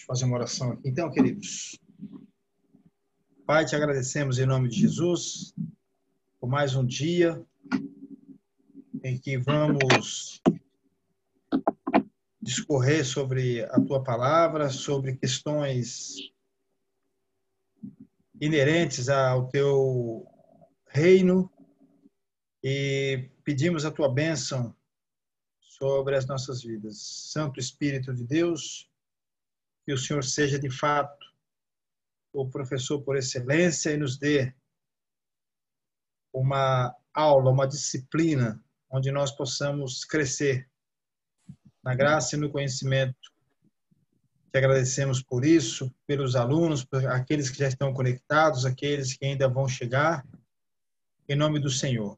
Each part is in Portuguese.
Deixa eu fazer uma oração aqui. Então, queridos, Pai, te agradecemos em nome de Jesus por mais um dia em que vamos discorrer sobre a tua palavra, sobre questões inerentes ao teu reino e pedimos a tua bênção sobre as nossas vidas. Santo Espírito de Deus, que o Senhor seja de fato o professor por excelência e nos dê uma aula, uma disciplina onde nós possamos crescer na graça e no conhecimento. Te agradecemos por isso, pelos alunos, por aqueles que já estão conectados, aqueles que ainda vão chegar. Em nome do Senhor.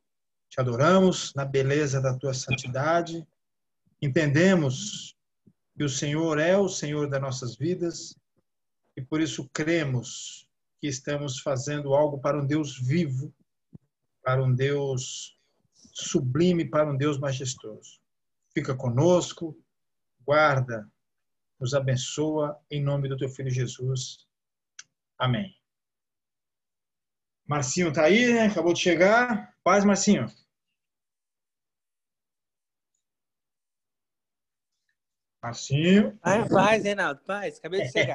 Te adoramos na beleza da tua santidade. Entendemos que o Senhor é o Senhor das nossas vidas e por isso cremos que estamos fazendo algo para um Deus vivo, para um Deus sublime, para um Deus majestoso. Fica conosco, guarda, nos abençoa, em nome do teu filho Jesus. Amém. Marcinho está aí, né? Acabou de chegar. Paz, Marcinho. Marcinho. Ah, paz, Reinaldo, paz. Acabei de chegar.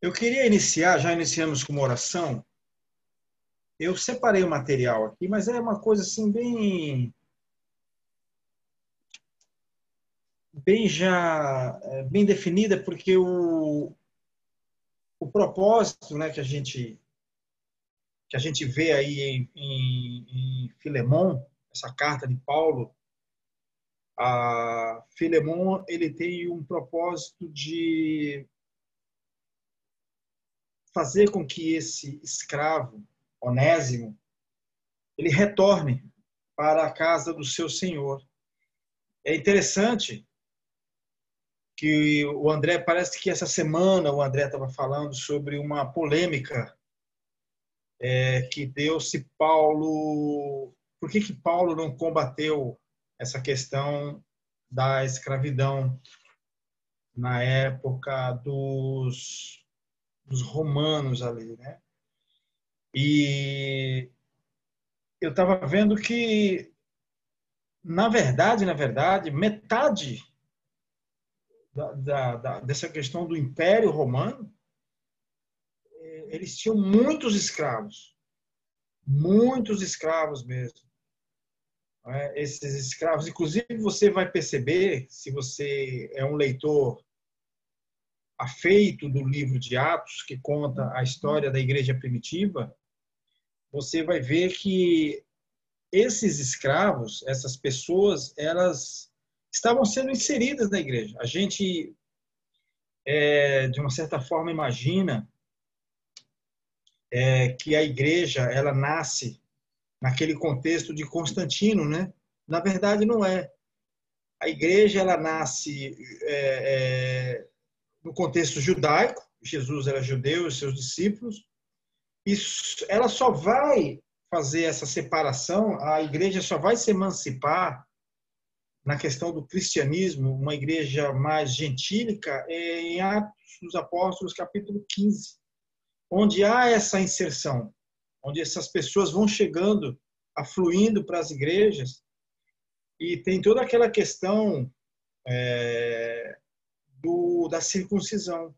Eu queria iniciar, já iniciamos com uma oração. Eu separei o material aqui, mas é uma coisa assim bem bem já é, bem definida, porque o, o propósito né, que a gente que a gente vê aí em, em, em Filemon, essa carta de Paulo, a Filemon ele tem um propósito de fazer com que esse escravo onésimo ele retorne para a casa do seu senhor. É interessante que o André parece que essa semana o André estava falando sobre uma polêmica é, que deu-se Paulo. Por que, que Paulo não combateu essa questão da escravidão na época dos, dos romanos ali, né? E eu estava vendo que, na verdade, na verdade, metade da, da, da, dessa questão do Império Romano eles tinham muitos escravos, muitos escravos mesmo. É? Esses escravos, inclusive, você vai perceber, se você é um leitor afeito do livro de Atos, que conta a história da igreja primitiva, você vai ver que esses escravos, essas pessoas, elas estavam sendo inseridas na igreja. A gente, é, de uma certa forma, imagina é, que a igreja ela nasce naquele contexto de Constantino, né? Na verdade, não é. A igreja ela nasce é, é, no contexto judaico. Jesus era judeu e seus discípulos. E ela só vai fazer essa separação. A igreja só vai se emancipar na questão do cristianismo, uma igreja mais gentílica, é em Atos dos Apóstolos, capítulo 15 onde há essa inserção, onde essas pessoas vão chegando, afluindo para as igrejas, e tem toda aquela questão é, do, da circuncisão.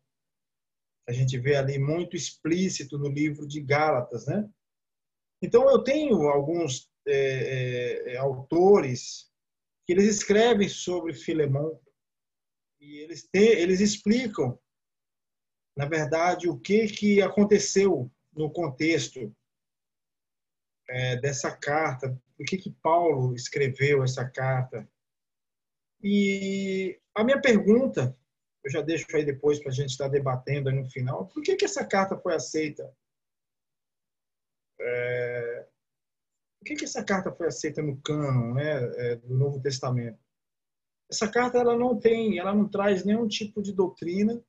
A gente vê ali muito explícito no livro de Gálatas, né? Então eu tenho alguns é, é, autores que eles escrevem sobre Filemão e eles, te, eles explicam na verdade, o que, que aconteceu no contexto é, dessa carta, por que, que Paulo escreveu essa carta. E a minha pergunta, eu já deixo aí depois para a gente estar debatendo no final, por que, que essa carta foi aceita? É, por que, que essa carta foi aceita no cânon né, é, do Novo Testamento? Essa carta ela não tem, ela não traz nenhum tipo de doutrina,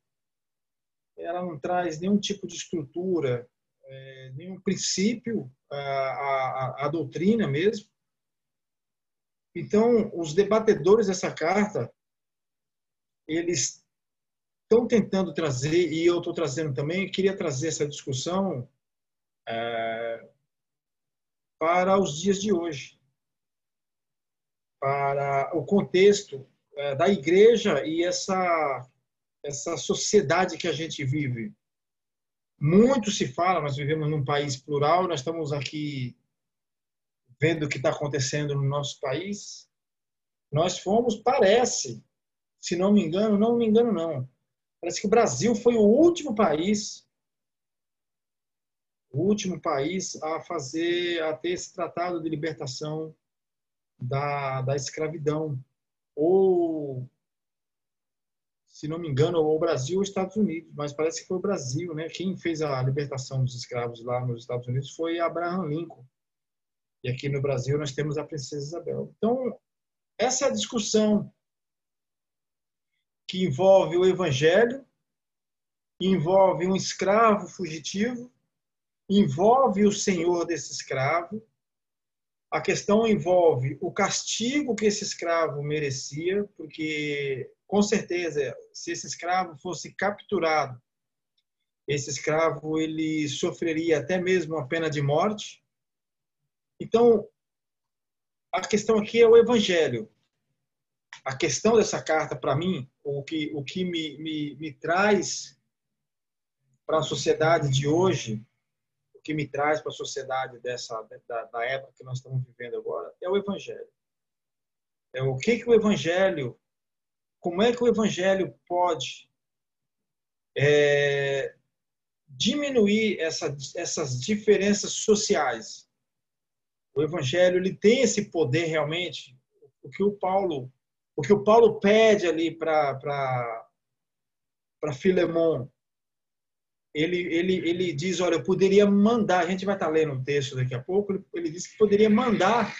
ela não traz nenhum tipo de estrutura, é, nenhum princípio, a, a doutrina mesmo. Então, os debatedores dessa carta, eles estão tentando trazer, e eu estou trazendo também, queria trazer essa discussão é, para os dias de hoje, para o contexto é, da igreja e essa, essa sociedade que a gente vive. Muito se fala, nós vivemos num país plural, nós estamos aqui vendo o que está acontecendo no nosso país. Nós fomos, parece, se não me engano, não me engano não, parece que o Brasil foi o último país o último país a fazer, a ter esse tratado de libertação da, da escravidão. Ou, se não me engano, o Brasil ou os Estados Unidos, mas parece que foi o Brasil, né? Quem fez a libertação dos escravos lá nos Estados Unidos foi Abraham Lincoln. E aqui no Brasil nós temos a princesa Isabel. Então, essa é a discussão que envolve o evangelho, envolve um escravo fugitivo, envolve o senhor desse escravo, a questão envolve o castigo que esse escravo merecia, porque com certeza, se esse escravo fosse capturado, esse escravo ele sofreria até mesmo a pena de morte. Então, a questão aqui é o evangelho. A questão dessa carta, para mim, o que, o que me, me, me traz para a sociedade de hoje, que me traz para a sociedade dessa da, da, época que nós estamos vivendo agora é o evangelho. É o que que o evangelho, como é que o evangelho pode é, diminuir essa, essas diferenças sociais? O evangelho ele tem esse poder realmente. O que o Paulo, o que o Paulo pede ali para para Filemon ele, ele, ele diz, olha, eu poderia mandar, a gente vai estar lendo um texto daqui a pouco, ele, ele diz que poderia mandar.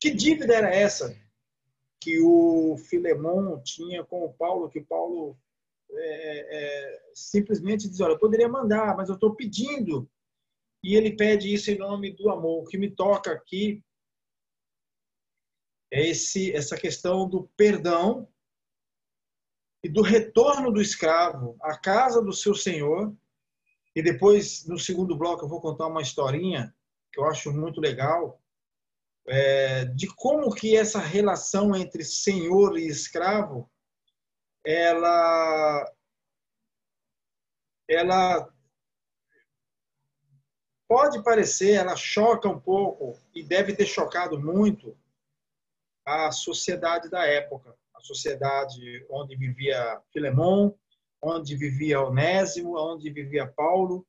Que dívida era essa que o Filemão tinha com o Paulo, que Paulo é, é, simplesmente diz, olha, eu poderia mandar, mas eu estou pedindo. E ele pede isso em nome do amor. O que me toca aqui é esse, essa questão do perdão e do retorno do escravo à casa do seu senhor. E depois, no segundo bloco, eu vou contar uma historinha que eu acho muito legal, é, de como que essa relação entre senhor e escravo, ela, ela pode parecer, ela choca um pouco e deve ter chocado muito a sociedade da época sociedade onde vivia Filemon, onde vivia Onésimo, onde vivia Paulo.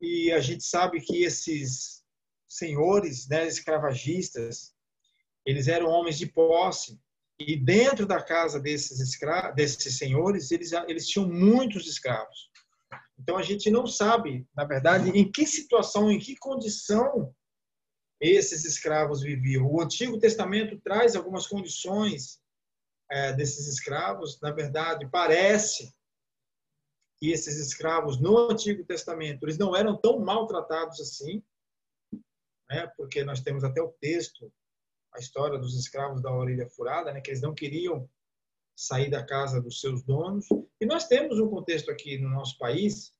E a gente sabe que esses senhores, né, escravagistas, eles eram homens de posse. E dentro da casa desses, escra desses senhores, eles, eles tinham muitos escravos. Então a gente não sabe, na verdade, em que situação, em que condição esses escravos viviam. O Antigo Testamento traz algumas condições é, desses escravos, na verdade, parece que esses escravos no Antigo Testamento eles não eram tão maltratados assim, né? porque nós temos até o texto, a história dos escravos da orelha furada, né? que eles não queriam sair da casa dos seus donos. E nós temos um contexto aqui no nosso país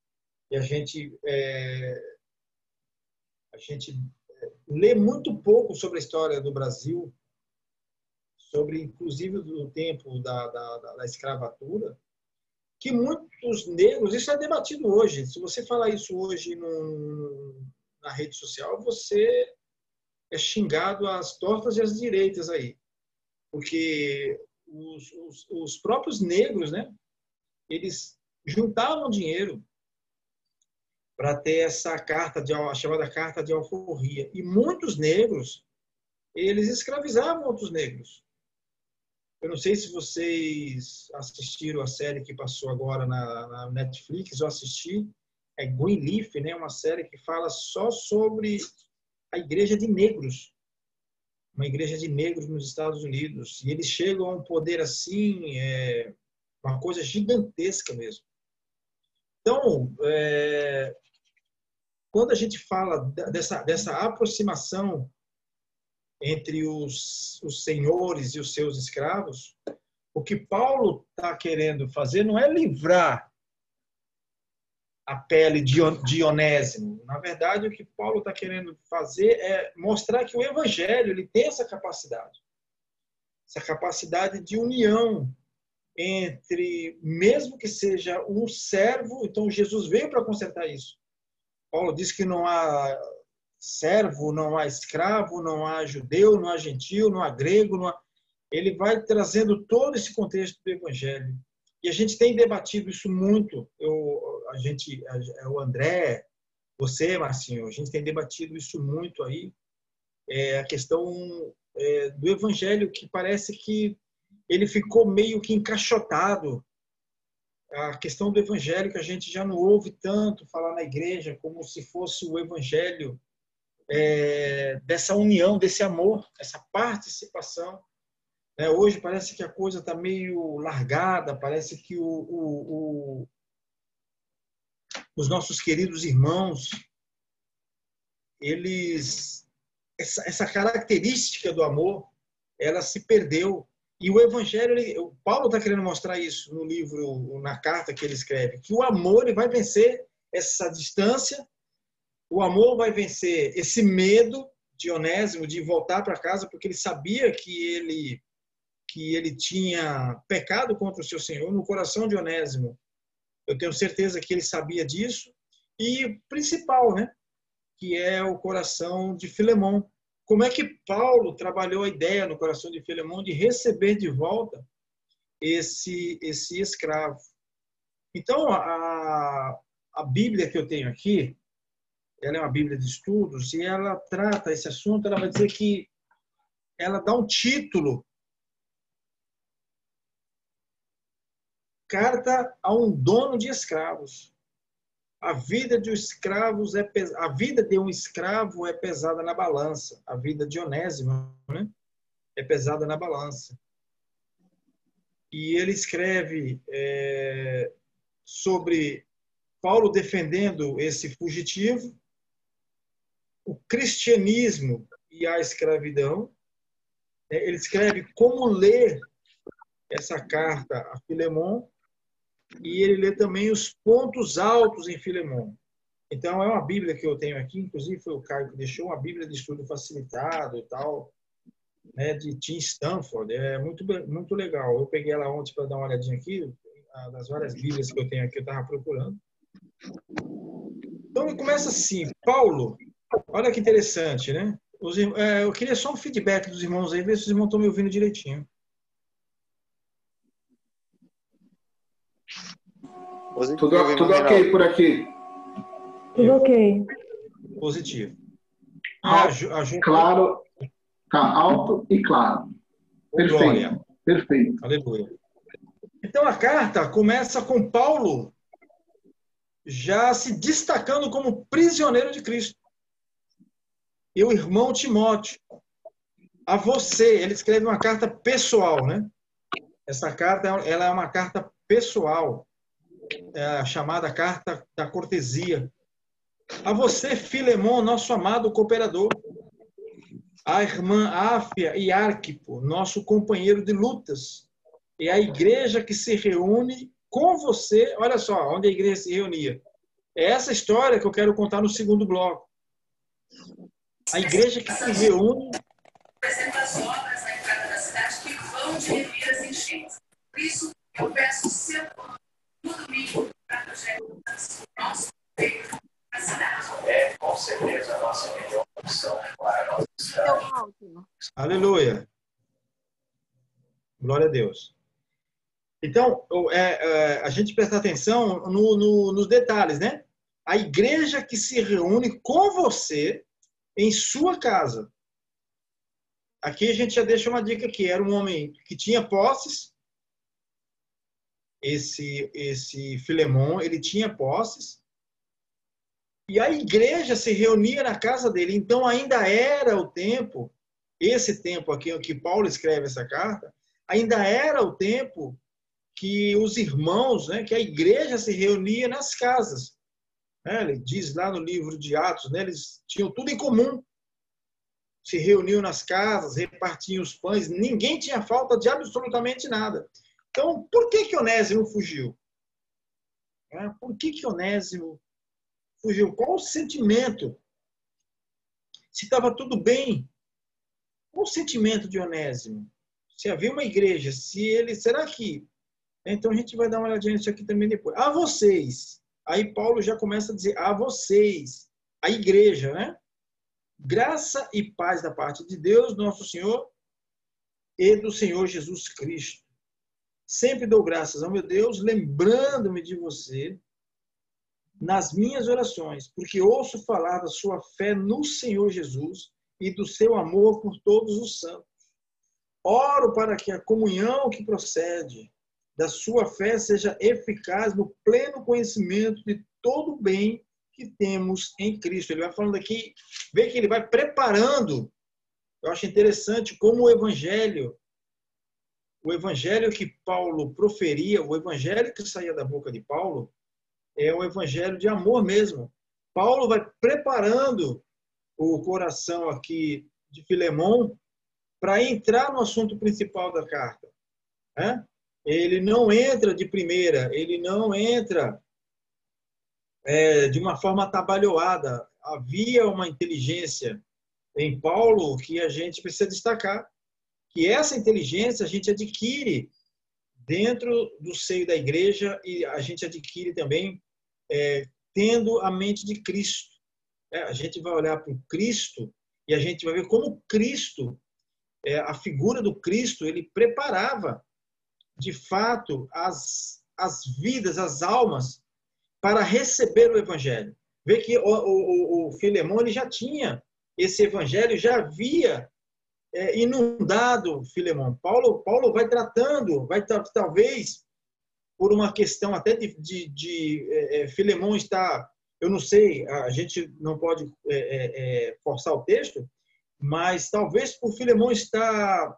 e a gente é, a gente é, lê muito pouco sobre a história do Brasil sobre inclusive do tempo da, da, da, escravatura, que muitos negros, isso é debatido hoje. Se você falar isso hoje na rede social, você é xingado às tortas e às direitas aí. Porque os, os, os próprios negros, né, eles juntavam dinheiro para ter essa carta de a chamada carta de alforria. E muitos negros eles escravizavam outros negros. Eu não sei se vocês assistiram a série que passou agora na, na Netflix, eu assisti, é Greenleaf, né? uma série que fala só sobre a igreja de negros, uma igreja de negros nos Estados Unidos. E eles chegam a um poder assim, é, uma coisa gigantesca mesmo. Então, é, quando a gente fala dessa, dessa aproximação entre os, os senhores e os seus escravos, o que Paulo está querendo fazer não é livrar a pele de Onésimo. Na verdade, o que Paulo está querendo fazer é mostrar que o Evangelho ele tem essa capacidade, essa capacidade de união entre, mesmo que seja um servo, então Jesus veio para consertar isso. Paulo diz que não há servo, não há escravo, não há judeu, não há gentil, não há grego, não há... ele vai trazendo todo esse contexto do evangelho. E a gente tem debatido isso muito. Eu, a gente, a, o André, você, Marcinho, a gente tem debatido isso muito aí. É, a questão é, do evangelho que parece que ele ficou meio que encaixotado. A questão do evangelho que a gente já não ouve tanto falar na igreja como se fosse o evangelho é, dessa união, desse amor, essa participação. É, hoje parece que a coisa está meio largada, parece que o, o, o, os nossos queridos irmãos, eles essa, essa característica do amor, ela se perdeu. E o Evangelho, ele, o Paulo está querendo mostrar isso no livro, na carta que ele escreve, que o amor ele vai vencer essa distância, o amor vai vencer esse medo de Onésimo de voltar para casa, porque ele sabia que ele que ele tinha pecado contra o seu Senhor no coração de Onésimo. Eu tenho certeza que ele sabia disso. E principal, né? Que é o coração de Filemão, como é que Paulo trabalhou a ideia no coração de Filemão de receber de volta esse, esse escravo? Então, a, a Bíblia que eu tenho aqui, ela é uma Bíblia de estudos e ela trata esse assunto, ela vai dizer que ela dá um título carta a um dono de escravos. A vida de escravos é pes... a vida de um escravo é pesada na balança. A vida de Onésimo, né? É pesada na balança. E ele escreve é, sobre Paulo defendendo esse fugitivo, o cristianismo e a escravidão. É, ele escreve como ler essa carta a Filemon e ele lê também os pontos altos em Filemão. Então, é uma Bíblia que eu tenho aqui, inclusive foi o Caio que deixou uma Bíblia de estudo facilitado e tal, né, de Tim Stanford. É muito, muito legal. Eu peguei ela ontem para dar uma olhadinha aqui, das várias Bíblias que eu tenho aqui, eu estava procurando. Então, ele começa assim: Paulo, olha que interessante, né? Os, é, eu queria só um feedback dos irmãos aí, ver se os irmãos estão me ouvindo direitinho. Tudo, tudo ok por aqui. Tudo ok. Positivo. Alto, a, Claro, tá alto e claro. Perfeito. Glória. Perfeito. Aleluia. Então a carta começa com Paulo já se destacando como prisioneiro de Cristo. E o irmão Timóteo, a você, ele escreve uma carta pessoal, né? Essa carta ela é uma carta pessoal é chamada carta da cortesia. A você, Filemon, nosso amado cooperador. A irmã Áfia e Arquipo, nosso companheiro de lutas. E a igreja que se reúne com você. Olha só, onde a igreja se reunia. É essa história que eu quero contar no segundo bloco. A igreja que se reúne. Apresenta as obras na entrada da cidade que vão diminuir as enchentes. Por isso, eu peço seu no domingo para projeto nosso feito na cidade. É, com certeza, a nossa melhor opção para a nossa cidade. Aleluia. Glória a Deus. Então, é, é, a gente presta atenção no, no, nos detalhes, né? A igreja que se reúne com você em sua casa. Aqui a gente já deixa uma dica que era um homem que tinha posses, esse esse Filemon, ele tinha posses. E a igreja se reunia na casa dele. Então ainda era o tempo, esse tempo aqui que Paulo escreve essa carta, ainda era o tempo que os irmãos, né, que a igreja se reunia nas casas. Né? Ele diz lá no livro de Atos, né, eles tinham tudo em comum. se reuniam nas casas, repartiam os pães, ninguém tinha falta de absolutamente nada. Então, por que que Onésimo fugiu? É, por que que Onésimo fugiu? Qual o sentimento? Se estava tudo bem, qual o sentimento de Onésimo? Se havia uma igreja, se ele, será que? Então a gente vai dar uma olhadinha nisso aqui também depois. A vocês, aí Paulo já começa a dizer a vocês, a igreja, né? Graça e paz da parte de Deus, nosso Senhor, e do Senhor Jesus Cristo. Sempre dou graças ao meu Deus, lembrando-me de você nas minhas orações, porque ouço falar da sua fé no Senhor Jesus e do seu amor por todos os santos. Oro para que a comunhão que procede da sua fé seja eficaz no pleno conhecimento de todo o bem que temos em Cristo. Ele vai falando aqui, vê que ele vai preparando. Eu acho interessante como o evangelho, o evangelho que Paulo proferia, o evangelho que saía da boca de Paulo, é o evangelho de amor mesmo. Paulo vai preparando o coração aqui de Filemão para entrar no assunto principal da carta. Né? Ele não entra de primeira, ele não entra é, de uma forma atabalhoada. Havia uma inteligência em Paulo que a gente precisa destacar, que essa inteligência a gente adquire dentro do seio da igreja e a gente adquire também é, tendo a mente de Cristo. É, a gente vai olhar para o Cristo e a gente vai ver como Cristo, é, a figura do Cristo, ele preparava de fato as, as vidas, as almas para receber o evangelho. Vê que o, o, o Filemão ele já tinha esse evangelho, já havia é, inundado Filemão. Paulo, Paulo vai tratando, vai talvez por uma questão até de, de, de é, é, Filemão estar, eu não sei, a gente não pode é, é, é, forçar o texto, mas talvez por Filemão estar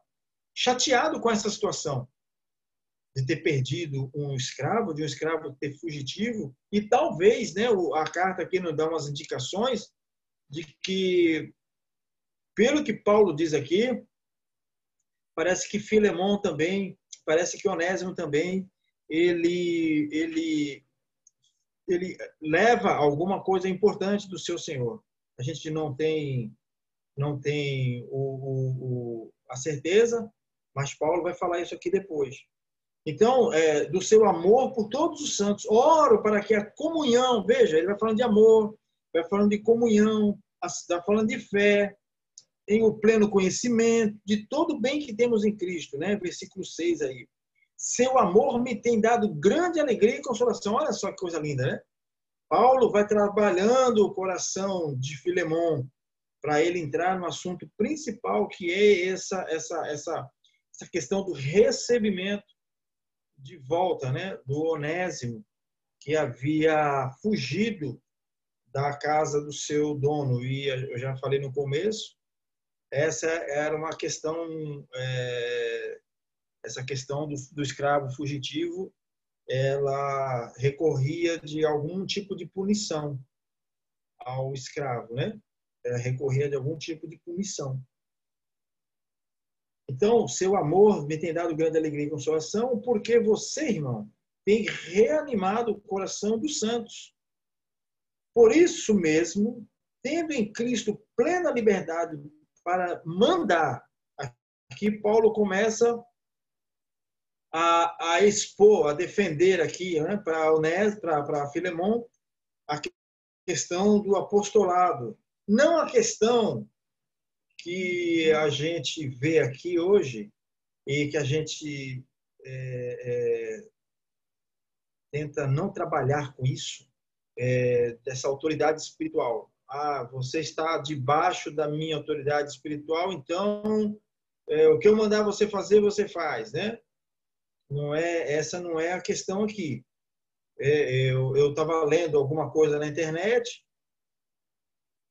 chateado com essa situação de ter perdido um escravo, de um escravo ter fugitivo, e talvez, né, a carta aqui nos dá umas indicações de que, pelo que Paulo diz aqui, parece que Filemão também, parece que Onésimo também, ele, ele, ele leva alguma coisa importante do seu Senhor. A gente não tem, não tem o, o, o a certeza, mas Paulo vai falar isso aqui depois. Então, é, do seu amor por todos os santos. Oro para que a comunhão, veja, ele vai falando de amor, vai falando de comunhão, está falando de fé, em o pleno conhecimento de todo o bem que temos em Cristo, né? Versículo 6 aí. Seu amor me tem dado grande alegria e consolação. Olha só que coisa linda, né? Paulo vai trabalhando o coração de Filemão para ele entrar no assunto principal, que é essa, essa, essa, essa questão do recebimento de volta né, do Onésimo, que havia fugido da casa do seu dono. E eu já falei no começo, essa era uma questão, é, essa questão do, do escravo fugitivo, ela recorria de algum tipo de punição ao escravo, né? Ela recorria de algum tipo de punição. Então, seu amor me tem dado grande alegria e consolação, porque você, irmão, tem reanimado o coração dos santos. Por isso mesmo, tendo em Cristo plena liberdade para mandar, aqui Paulo começa a, a expor, a defender aqui, né, para Onés, para Filemão, a questão do apostolado. Não a questão que a gente vê aqui hoje e que a gente é, é, tenta não trabalhar com isso, é, dessa autoridade espiritual. Ah, você está debaixo da minha autoridade espiritual, então é, o que eu mandar você fazer, você faz, né? Não é essa não é a questão aqui. É, eu estava lendo alguma coisa na internet,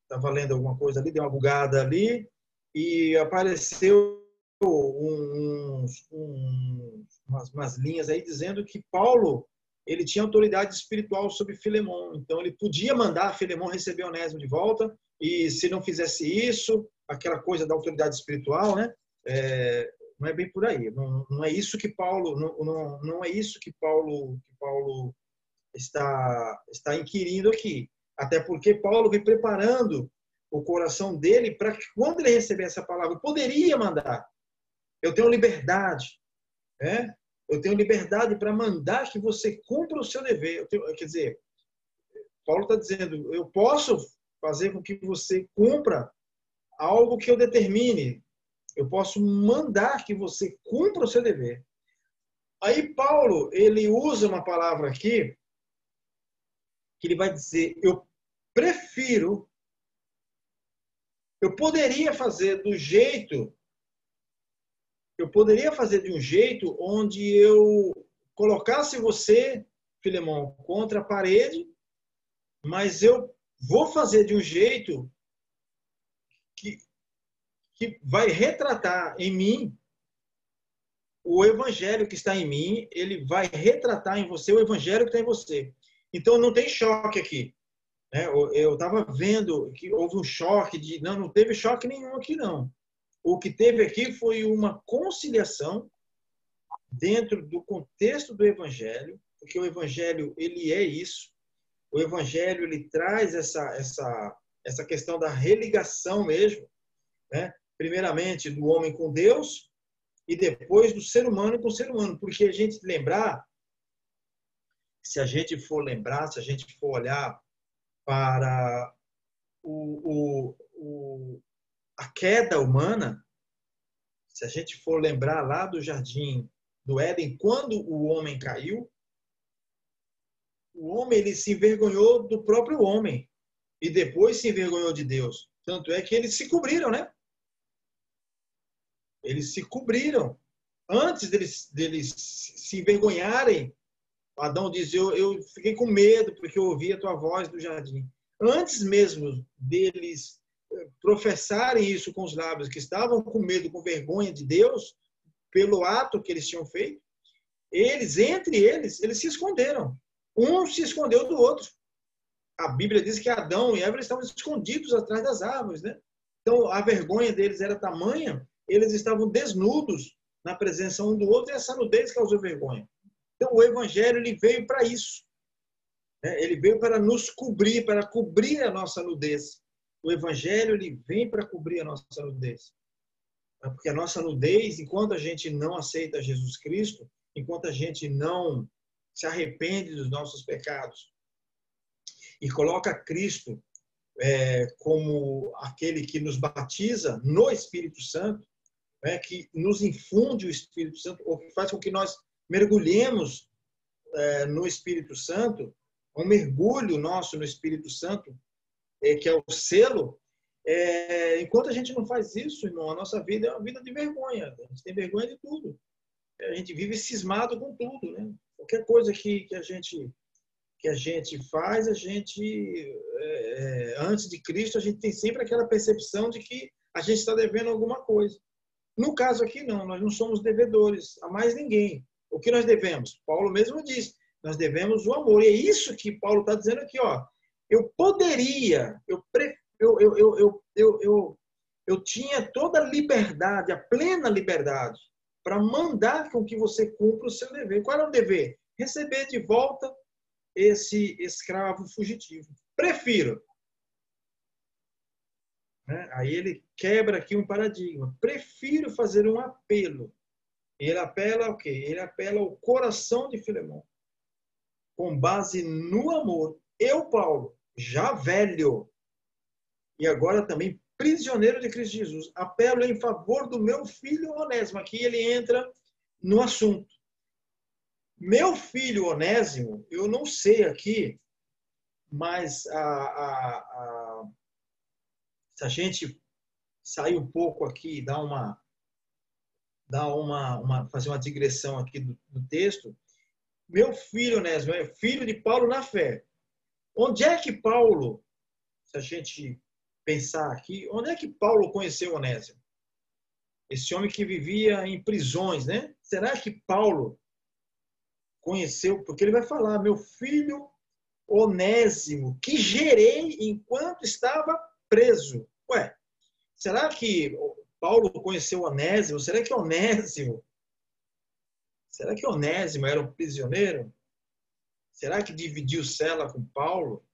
estava lendo alguma coisa ali, deu uma bugada ali, e apareceu um, um, umas, umas, linhas aí dizendo que Paulo ele tinha autoridade espiritual sobre Filemão, então ele podia mandar Filemão receber Onésimo de volta e se não fizesse isso aquela coisa da autoridade espiritual, né? É, não é bem por aí. Não, não é isso que Paulo não, não, não é isso que Paulo que Paulo está está inquirindo aqui. Até porque Paulo vem preparando o coração dele para que quando ele receber essa palavra, poderia mandar. Eu tenho liberdade, né? Eu tenho liberdade para mandar que você cumpra o seu dever. Tenho, quer dizer, Paulo está dizendo, eu posso fazer com que você cumpra algo que eu determine. Eu posso mandar que você cumpra o seu dever. Aí Paulo, ele usa uma palavra aqui que ele vai dizer, eu prefiro eu poderia fazer do jeito eu poderia fazer de um jeito onde eu colocasse você, Filemão, contra a parede, mas eu vou fazer de um jeito que, que vai retratar em mim o evangelho que está em mim, ele vai retratar em você o evangelho que está em você. Então não tem choque aqui. Né? Eu estava vendo que houve um choque de não, não teve choque nenhum aqui não. O que teve aqui foi uma conciliação dentro do contexto do evangelho, porque o evangelho ele é isso. O evangelho ele traz essa essa essa questão da religação mesmo, né? Primeiramente do homem com Deus e depois do ser humano com o ser humano, porque a gente lembrar se a gente for lembrar, se a gente for olhar para o, o, o, a queda humana, se a gente for lembrar lá do jardim do Éden, quando o homem caiu, o homem ele se envergonhou do próprio homem e depois se envergonhou de Deus. Tanto é que eles se cobriram, né? Eles se cobriram. Antes deles, deles se envergonharem, Adão diz: eu, eu fiquei com medo porque eu ouvi a tua voz do jardim. Antes mesmo deles professarem isso com os lábios, que estavam com medo, com vergonha de Deus, pelo ato que eles tinham feito, eles, entre eles, eles se esconderam. Um se escondeu do outro. A Bíblia diz que Adão e Eva estavam escondidos atrás das árvores, né? Então, a vergonha deles era tamanha, eles estavam desnudos na presença um do outro e essa nudez causou vergonha. Então, o Evangelho ele veio para isso. Né? Ele veio para nos cobrir, para cobrir a nossa nudez o evangelho ele vem para cobrir a nossa nudez. É porque a nossa nudez, enquanto a gente não aceita Jesus Cristo, enquanto a gente não se arrepende dos nossos pecados e coloca Cristo é, como aquele que nos batiza no Espírito Santo, é, que nos infunde o Espírito Santo, ou que faz com que nós mergulhemos é, no Espírito Santo, um mergulho nosso no Espírito Santo, é, que é o selo, é, enquanto a gente não faz isso, irmão, a nossa vida é uma vida de vergonha. A gente tem vergonha de tudo. A gente vive cismado com tudo, né? Qualquer coisa que, que a gente que a gente faz, a gente é, é antes de Cristo a gente tem sempre aquela percepção de que a gente está devendo alguma coisa. No caso aqui não, nós não somos devedores a mais ninguém. O que nós devemos? Paulo mesmo diz, nós devemos o amor. E é isso que Paulo está dizendo aqui, ó eu poderia, eu, eu, eu, eu, eu, eu, eu tinha toda a liberdade, a plena liberdade, para mandar com que você cumpra o seu dever. Qual é o dever? Receber de volta esse escravo fugitivo. Prefiro. Né? Aí ele quebra aqui um paradigma. Prefiro fazer um apelo. Ele apela o quê? Ele apela ao coração de Filemão. Com base no amor. Eu, Paulo, já velho, e agora também prisioneiro de Cristo Jesus, apelo em favor do meu filho Onésimo. Aqui ele entra no assunto. Meu filho Onésimo, eu não sei aqui, mas a, a, a, se a gente sair um pouco aqui e dar uma, dar uma, uma, fazer uma digressão aqui do, do texto, meu filho Onésimo é filho de Paulo na fé. Onde é que Paulo, se a gente pensar aqui, onde é que Paulo conheceu Onésimo? Esse homem que vivia em prisões, né? Será que Paulo conheceu? Porque ele vai falar, meu filho Onésimo, que gerei enquanto estava preso. Ué, Será que Paulo conheceu Onésimo? Será que Onésimo? Será que Onésimo era um prisioneiro? Será que dividiu cela com Paulo?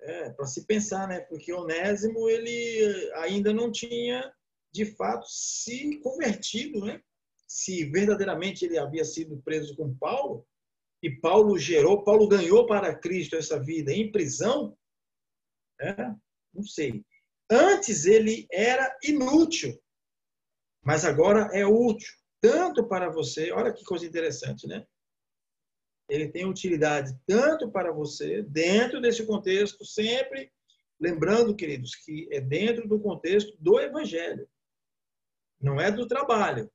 É, para se pensar, né? Porque Onésimo ele ainda não tinha de fato se convertido, né? Se verdadeiramente ele havia sido preso com Paulo e Paulo gerou, Paulo ganhou para Cristo essa vida em prisão, é, não sei. Antes ele era inútil, mas agora é útil tanto para você. Olha que coisa interessante, né? Ele tem utilidade tanto para você dentro desse contexto, sempre lembrando, queridos, que é dentro do contexto do evangelho não é do trabalho,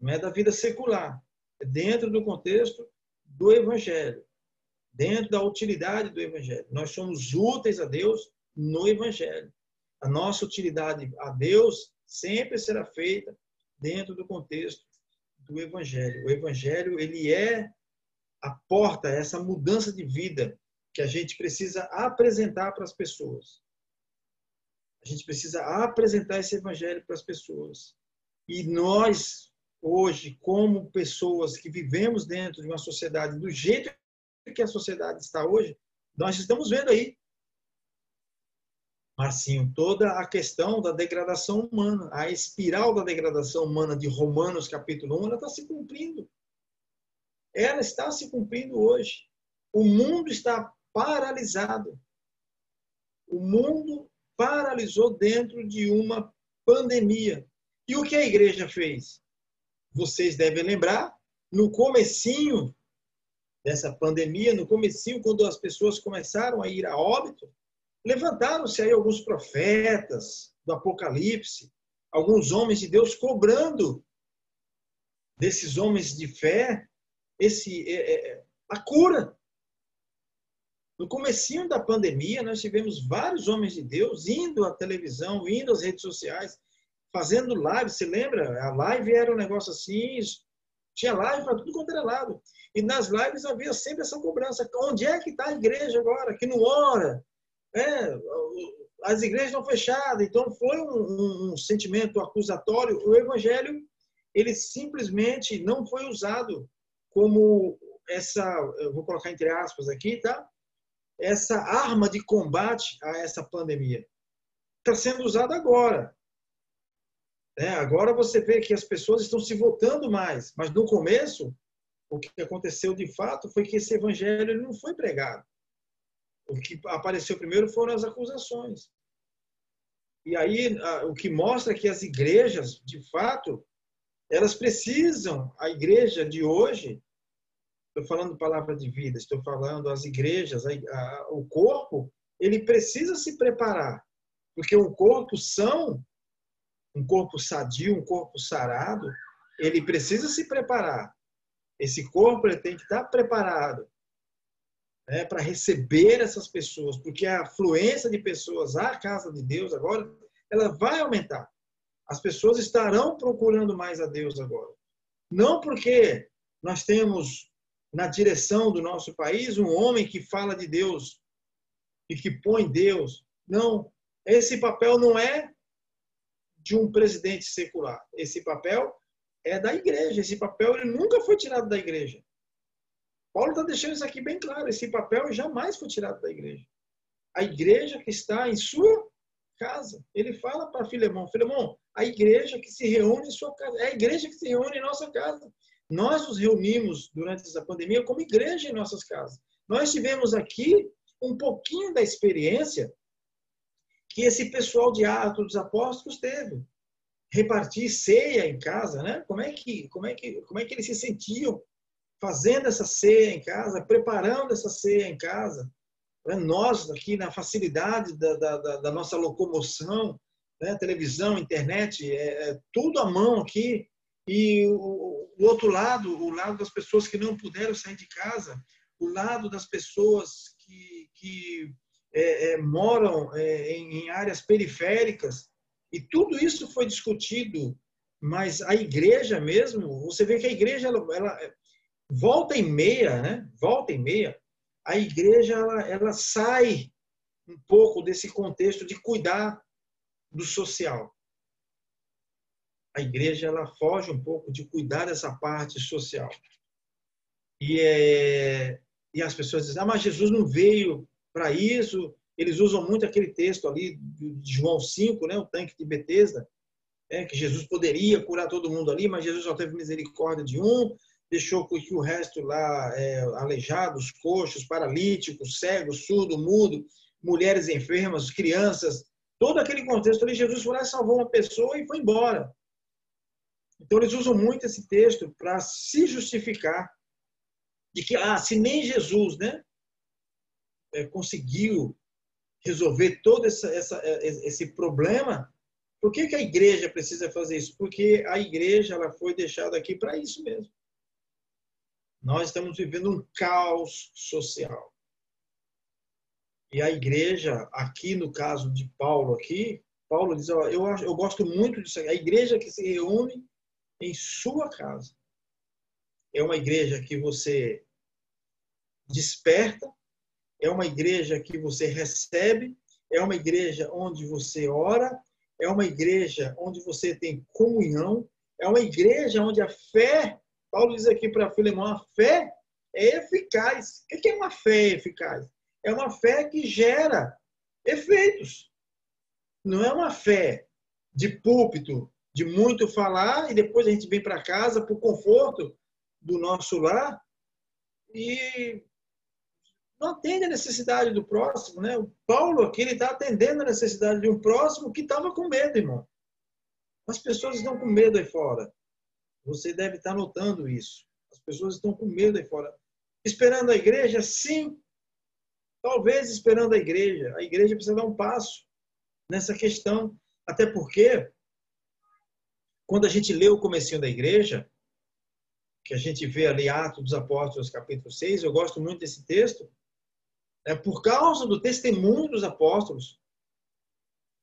não é da vida secular, é dentro do contexto do evangelho, dentro da utilidade do evangelho. Nós somos úteis a Deus no evangelho. A nossa utilidade a Deus sempre será feita dentro do contexto do evangelho. O evangelho, ele é a porta, essa mudança de vida que a gente precisa apresentar para as pessoas. A gente precisa apresentar esse evangelho para as pessoas. E nós, hoje, como pessoas que vivemos dentro de uma sociedade do jeito que a sociedade está hoje, nós estamos vendo aí, Marcinho, toda a questão da degradação humana, a espiral da degradação humana de Romanos capítulo 1, ela está se cumprindo. Ela está se cumprindo hoje. O mundo está paralisado. O mundo paralisou dentro de uma pandemia. E o que a igreja fez? Vocês devem lembrar, no comecinho dessa pandemia, no comecinho, quando as pessoas começaram a ir a óbito, levantaram-se aí alguns profetas do Apocalipse, alguns homens de Deus cobrando desses homens de fé esse é, é, a cura no comecinho da pandemia, nós tivemos vários homens de Deus indo à televisão, indo às redes sociais, fazendo live. Você lembra? A live era um negócio assim, tinha live para tudo quanto era lado. E nas lives havia sempre essa cobrança. Onde é que está a igreja agora? Que não ora? É, as igrejas estão fechadas. Então foi um, um, sentimento acusatório. O evangelho, ele simplesmente não foi usado como essa, vou colocar entre aspas aqui, tá? essa arma de combate a essa pandemia. Está sendo usada agora. É, agora você vê que as pessoas estão se voltando mais, mas no começo, o que aconteceu de fato foi que esse evangelho não foi pregado. O que apareceu primeiro foram as acusações. E aí, o que mostra que as igrejas, de fato, elas precisam, a igreja de hoje, estou falando palavra de vida, estou falando as igrejas, a, a, o corpo, ele precisa se preparar, porque um corpo são, um corpo sadio, um corpo sarado, ele precisa se preparar. Esse corpo ele tem que estar preparado né, para receber essas pessoas, porque a afluência de pessoas à casa de Deus agora, ela vai aumentar. As pessoas estarão procurando mais a Deus agora. Não porque nós temos na direção do nosso país um homem que fala de Deus e que põe Deus. Não, esse papel não é de um presidente secular. Esse papel é da igreja. Esse papel ele nunca foi tirado da igreja. Paulo está deixando isso aqui bem claro. Esse papel jamais foi tirado da igreja. A igreja que está em sua casa. Ele fala para Filemão, Filemão, a igreja que se reúne em sua casa. É a igreja que se reúne em nossa casa. Nós nos reunimos durante essa pandemia como igreja em nossas casas. Nós tivemos aqui um pouquinho da experiência que esse pessoal de Atos dos Apóstolos teve. Repartir ceia em casa, né? Como é que, como é que, como é que eles se sentiam fazendo essa ceia em casa, preparando essa ceia em casa? Né? Nós aqui na facilidade da, da, da nossa locomoção, né? televisão, internet, é, é, tudo à mão aqui. E o, o outro lado, o lado das pessoas que não puderam sair de casa, o lado das pessoas que, que é, é, moram é, em, em, áreas periféricas, e tudo isso foi discutido, mas a igreja mesmo, você vê que a igreja, ela, ela volta e meia, né? Volta e meia, a igreja ela, ela sai um pouco desse contexto de cuidar do social. a igreja ela foge um pouco de cuidar dessa parte social. E, é, e as pessoas dizem, ah, mas Jesus não veio para isso. Eles usam muito aquele texto ali de João 5, né, o tanque de Betesda, é, que Jesus poderia curar todo mundo ali, mas Jesus só teve misericórdia de um, deixou que o resto lá, é, aleijados, coxos, paralíticos, cegos, surdo, mudo, mulheres enfermas, crianças, todo aquele contexto ali, Jesus foi lá salvou uma pessoa e foi embora. Então, eles usam muito esse texto para se justificar de que, ah, se nem Jesus né, é, conseguiu resolver todo essa, essa, é, esse problema, por que, que a igreja precisa fazer isso? Porque a igreja ela foi deixada aqui para isso mesmo. Nós estamos vivendo um caos social. E a igreja, aqui no caso de Paulo, aqui, Paulo diz, ó, eu, eu gosto muito disso. A igreja que se reúne em sua casa. É uma igreja que você desperta, é uma igreja que você recebe, é uma igreja onde você ora, é uma igreja onde você tem comunhão, é uma igreja onde a fé, Paulo diz aqui para Filemão, a fé é eficaz. O que é uma fé eficaz? É uma fé que gera efeitos. Não é uma fé de púlpito, de muito falar e depois a gente vem para casa por conforto do nosso lar e não atende a necessidade do próximo, né? O Paulo aqui ele está atendendo a necessidade de um próximo que estava com medo, irmão. As pessoas estão com medo aí fora. Você deve estar notando isso. As pessoas estão com medo aí fora. Esperando a igreja, sim. Talvez esperando a igreja. A igreja precisa dar um passo nessa questão, até porque quando a gente lê o comecinho da igreja, que a gente vê ali Atos dos Apóstolos, capítulo 6, eu gosto muito desse texto, é por causa do testemunho dos apóstolos.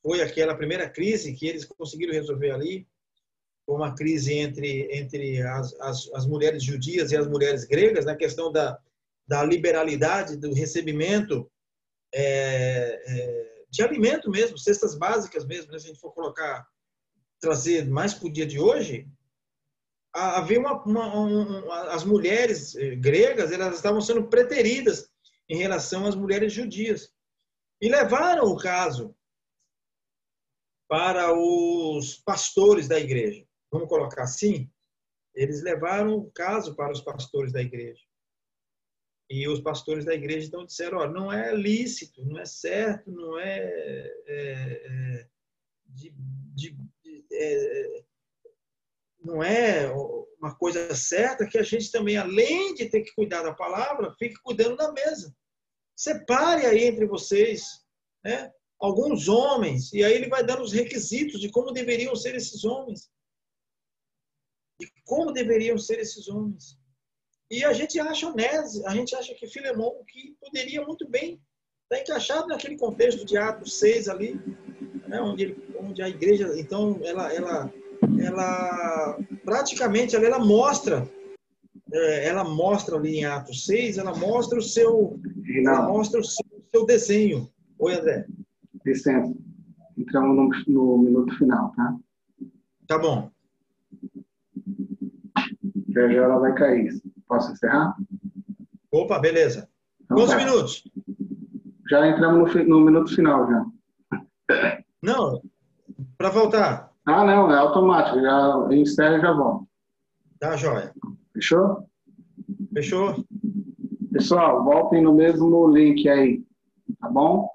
Foi aquela primeira crise que eles conseguiram resolver ali. Uma crise entre, entre as, as, as mulheres judias e as mulheres gregas, na questão da, da liberalidade, do recebimento é, é, de alimento mesmo, cestas básicas mesmo, né? se a gente for colocar trazer mais para o dia de hoje, havia uma, uma um, as mulheres eh, gregas elas estavam sendo preteridas em relação às mulheres judias e levaram o caso para os pastores da igreja. Vamos colocar assim? Eles levaram o caso para os pastores da igreja. E os pastores da igreja então disseram: olha, não é lícito, não é certo, não é, é, é de, de é, não é uma coisa certa que a gente também, além de ter que cuidar da palavra, fique cuidando da mesa. Separe aí entre vocês, né? Alguns homens, e aí ele vai dando os requisitos de como deveriam ser esses homens. De como deveriam ser esses homens. E a gente acha Onésio, a gente acha que Filemão, que poderia muito bem estar encaixado naquele contexto de Atos 6 ali, né, onde, ele, onde a igreja, então, ela, ela, ela praticamente ela, ela mostra, é, ela mostra ali em Atos 6, ela mostra o seu, ela mostra o seu, seu desenho. Oi, André. Licença. Entramos no, no minuto final, tá? Tá bom. Já já ela vai cair. Posso encerrar? Opa, beleza. Então, Quantos tá. minutos? Já entramos no, no minuto final, já. Não, para voltar. Ah, não, é automático. Já encerra e já volta. Tá, joia. Fechou? Fechou. Pessoal, voltem no mesmo link aí, tá bom?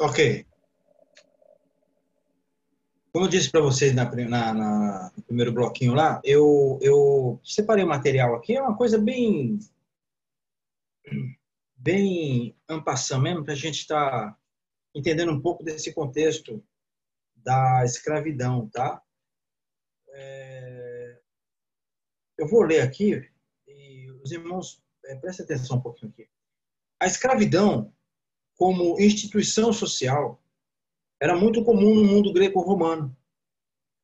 Ok. Como eu disse para vocês na, na, na, no primeiro bloquinho lá, eu, eu separei o material aqui, é uma coisa bem bem ampassão mesmo, para a gente estar tá entendendo um pouco desse contexto da escravidão, tá? É... Eu vou ler aqui e os irmãos é, prestem atenção um pouquinho aqui. A escravidão, como instituição social, era muito comum no mundo greco-romano.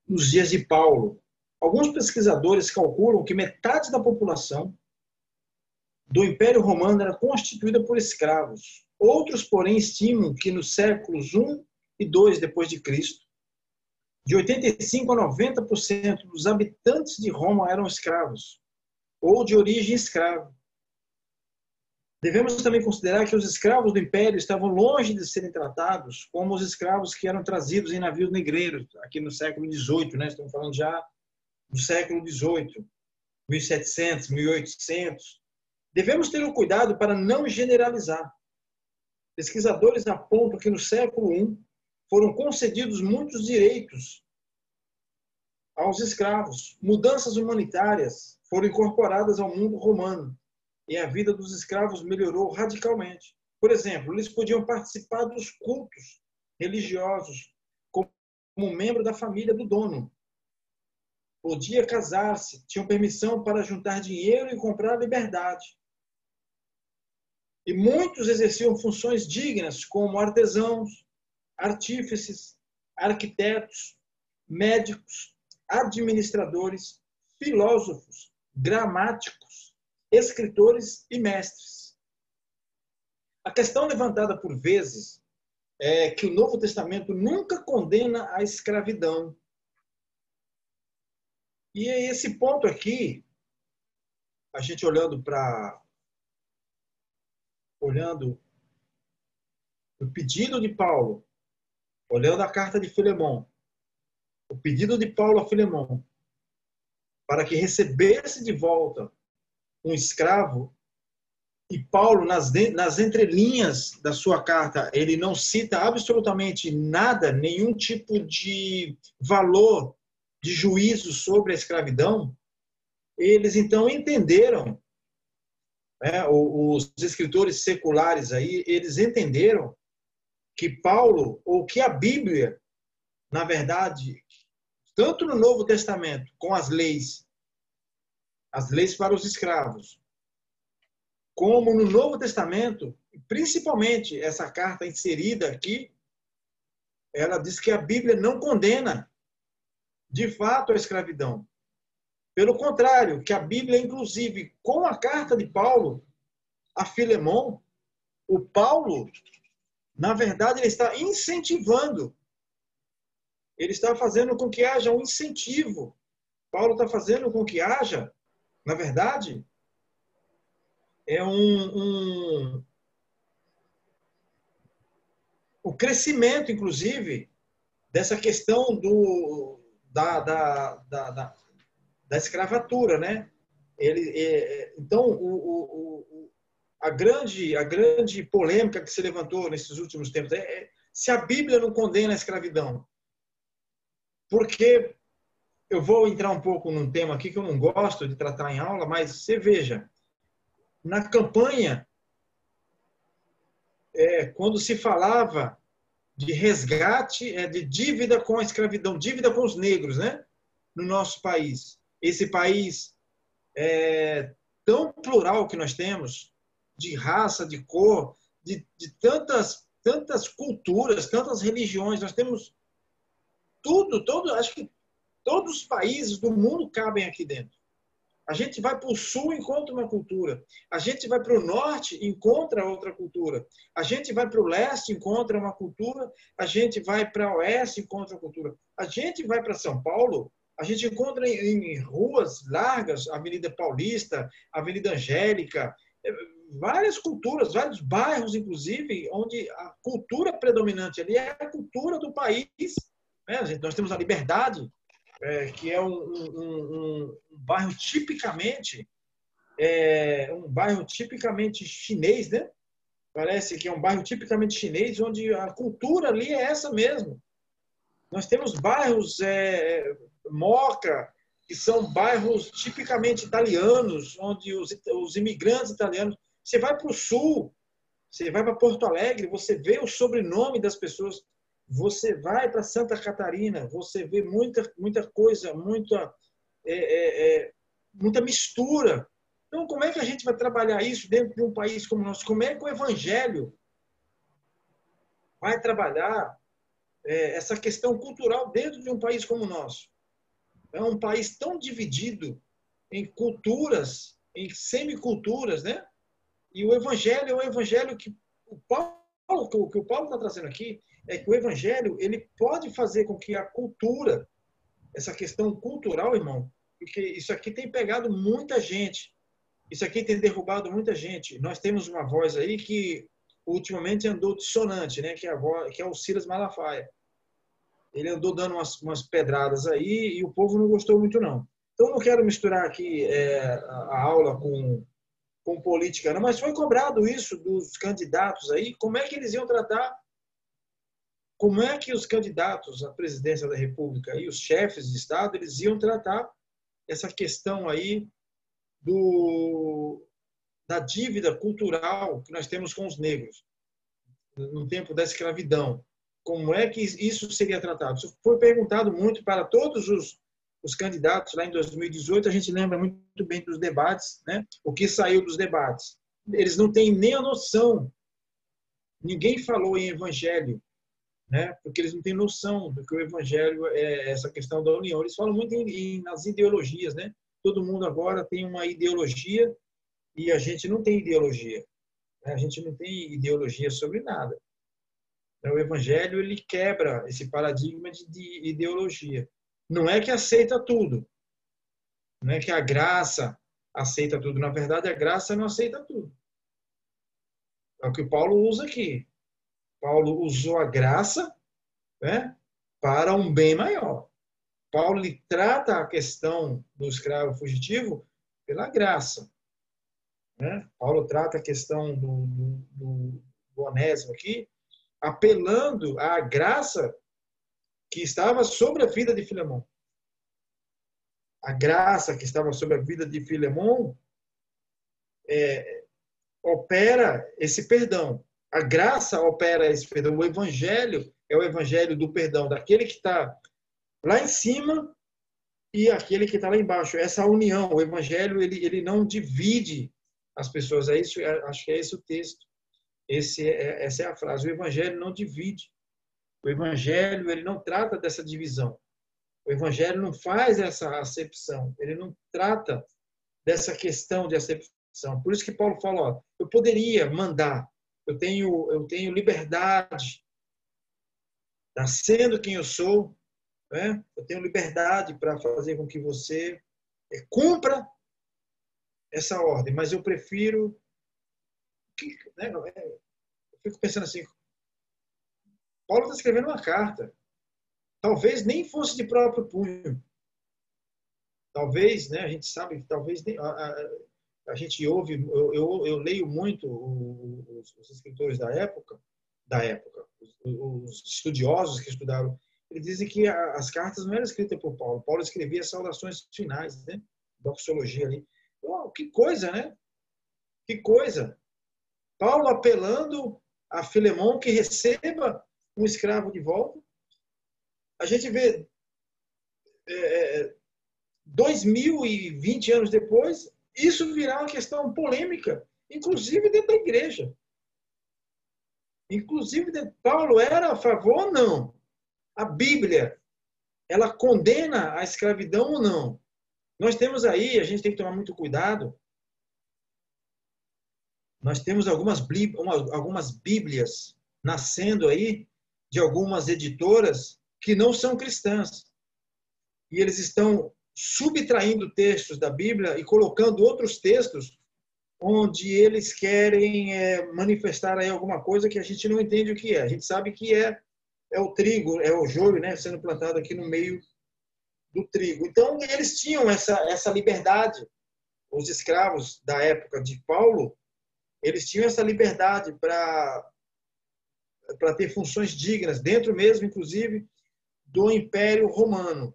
Nos dias de Paulo, alguns pesquisadores calculam que metade da população do Império Romano era constituída por escravos, Outros, porém, estimam que nos séculos 1 e 2 depois de Cristo, de 85 a 90% dos habitantes de Roma eram escravos ou de origem escrava. Devemos também considerar que os escravos do império estavam longe de serem tratados como os escravos que eram trazidos em navios negreiros, aqui no século XVIII, né? estamos falando já do século XVIII, 1700, 1800. Devemos ter o cuidado para não generalizar. Pesquisadores apontam que no século I foram concedidos muitos direitos aos escravos. Mudanças humanitárias foram incorporadas ao mundo romano e a vida dos escravos melhorou radicalmente. Por exemplo, eles podiam participar dos cultos religiosos como membro da família do dono. Podia casar-se, tinham permissão para juntar dinheiro e comprar liberdade. E muitos exerciam funções dignas, como artesãos, artífices, arquitetos, médicos, administradores, filósofos, gramáticos, escritores e mestres. A questão levantada por vezes é que o Novo Testamento nunca condena a escravidão. E é esse ponto aqui, a gente olhando para olhando o pedido de Paulo, olhando a carta de Filemão, o pedido de Paulo a Filemão para que recebesse de volta um escravo, e Paulo, nas, nas entrelinhas da sua carta, ele não cita absolutamente nada, nenhum tipo de valor de juízo sobre a escravidão, eles então entenderam, né, os escritores seculares aí, eles entenderam que Paulo, ou que a Bíblia, na verdade, tanto no Novo Testamento, com as leis as leis para os escravos, como no Novo Testamento, principalmente essa carta inserida aqui, ela diz que a Bíblia não condena de fato a escravidão. Pelo contrário, que a Bíblia, inclusive, com a carta de Paulo a Filemão, o Paulo, na verdade, ele está incentivando, ele está fazendo com que haja um incentivo. Paulo está fazendo com que haja na verdade, é um, um o crescimento, inclusive, dessa questão do, da, da, da, da, da escravatura, né? Ele, é, é então, o, o, a, grande, a grande polêmica que se levantou nesses últimos tempos é, é se a Bíblia não condena a escravidão. Porque eu vou entrar um pouco num tema aqui que eu não gosto de tratar em aula, mas você veja, na campanha, é, quando se falava de resgate, é, de dívida com a escravidão, dívida com os negros, né? No nosso país. Esse país é, tão plural que nós temos, de raça, de cor, de, de tantas, tantas culturas, tantas religiões, nós temos tudo, todo, acho que Todos os países do mundo cabem aqui dentro. A gente vai para o sul e encontra uma cultura. A gente vai para o norte e encontra outra cultura. A gente vai para o leste e encontra uma cultura. A gente vai para o oeste e encontra uma cultura. A gente vai para São Paulo, a gente encontra em, em, ruas largas, Avenida Paulista, Avenida Angélica, é, várias culturas, vários bairros, inclusive, onde a cultura predominante ali é a cultura do país. Né? Nós temos a liberdade é, que é um, um, um, bairro tipicamente é, um bairro tipicamente chinês, né? Parece que é um bairro tipicamente chinês, onde a cultura ali é essa mesmo. Nós temos bairros é, Moca, que são bairros tipicamente italianos, onde os, os imigrantes italianos. Você vai para o sul, você vai para Porto Alegre, você vê o sobrenome das pessoas você vai para Santa Catarina, você vê muita, muita coisa, muita, é, é, é, muita mistura. Então, como é que a gente vai trabalhar isso dentro de um país como o nosso? Como é que o Evangelho vai trabalhar é, essa questão cultural dentro de um país como o nosso? É um país tão dividido em culturas, em semiculturas, né? E o Evangelho é um Evangelho que o Paulo, o que o Paulo está trazendo aqui é que o evangelho ele pode fazer com que a cultura, essa questão cultural, irmão, porque isso aqui tem pegado muita gente, isso aqui tem derrubado muita gente. Nós temos uma voz aí que ultimamente andou dissonante, né? Que é, voz, que é o Silas Malafaia. Ele andou dando umas, umas pedradas aí e o povo não gostou muito não. Então não quero misturar aqui é, a aula com com política, não, mas foi cobrado isso dos candidatos aí, como é que eles iam tratar, como é que os candidatos à presidência da República e os chefes de Estado, eles iam tratar essa questão aí do, da dívida cultural que nós temos com os negros, no tempo da escravidão. Como é que isso seria tratado? Isso foi perguntado muito para todos os os candidatos lá em 2018, a gente lembra muito bem dos debates, né? o que saiu dos debates. Eles não têm nem a noção. Ninguém falou em evangelho, né? porque eles não têm noção do que o evangelho é essa questão da união. Eles falam muito em, em, nas ideologias. Né? Todo mundo agora tem uma ideologia e a gente não tem ideologia. Né? A gente não tem ideologia sobre nada. O evangelho ele quebra esse paradigma de, de ideologia. Não é que aceita tudo. Não é que a graça aceita tudo. Na verdade, a graça não aceita tudo. É o que Paulo usa aqui. Paulo usou a graça né, para um bem maior. Paulo trata a questão do escravo fugitivo pela graça. Né? Paulo trata a questão do, do, do, do Onésimo aqui, apelando à graça que estava sobre a vida de Filemão. A graça que estava sobre a vida de Filemão é, opera esse perdão. A graça opera esse perdão. O evangelho é o evangelho do perdão daquele que está lá em cima e aquele que está lá embaixo. Essa união, o evangelho, ele, ele não divide as pessoas. É isso, é, acho que é esse o texto. Esse é, essa é a frase. O evangelho não divide. O evangelho ele não trata dessa divisão. O evangelho não faz essa acepção. Ele não trata dessa questão de acepção. Por isso que Paulo fala, ó, eu poderia mandar, eu tenho eu tenho liberdade, nascendo quem eu sou, né? Eu tenho liberdade para fazer com que você é, cumpra essa ordem, mas eu prefiro né? eu fico pensando assim, Paulo está escrevendo uma carta. Talvez nem fosse de próprio punho. Talvez, né, a gente sabe que talvez nem, a gente ouve, eu, eu, eu leio muito os, os, escritores da época, da época, os, os, estudiosos que estudaram, eles dizem que as cartas não eram escritas por Paulo. Paulo escrevia saudações finais, né, doxologia ali. Que coisa, né? Que coisa. Paulo apelando a Filemão que receba um escravo de volta. A gente vê é, 2020 é, anos depois, isso virar uma questão polêmica, inclusive dentro da igreja. Inclusive, Paulo era a favor ou não? A Bíblia, ela condena a escravidão ou não? Nós temos aí, a gente tem que tomar muito cuidado. Nós temos algumas, algumas Bíblias nascendo aí de algumas editoras que não são cristãs. E eles estão subtraindo textos da Bíblia e colocando outros textos onde eles querem é, manifestar aí alguma coisa que a gente não entende o que é. A gente sabe que é, é o trigo, é o joio né, sendo plantado aqui no meio do trigo. Então, eles tinham essa, essa liberdade. Os escravos da época de Paulo, eles tinham essa liberdade para para ter funções dignas, dentro mesmo, inclusive, do Império Romano.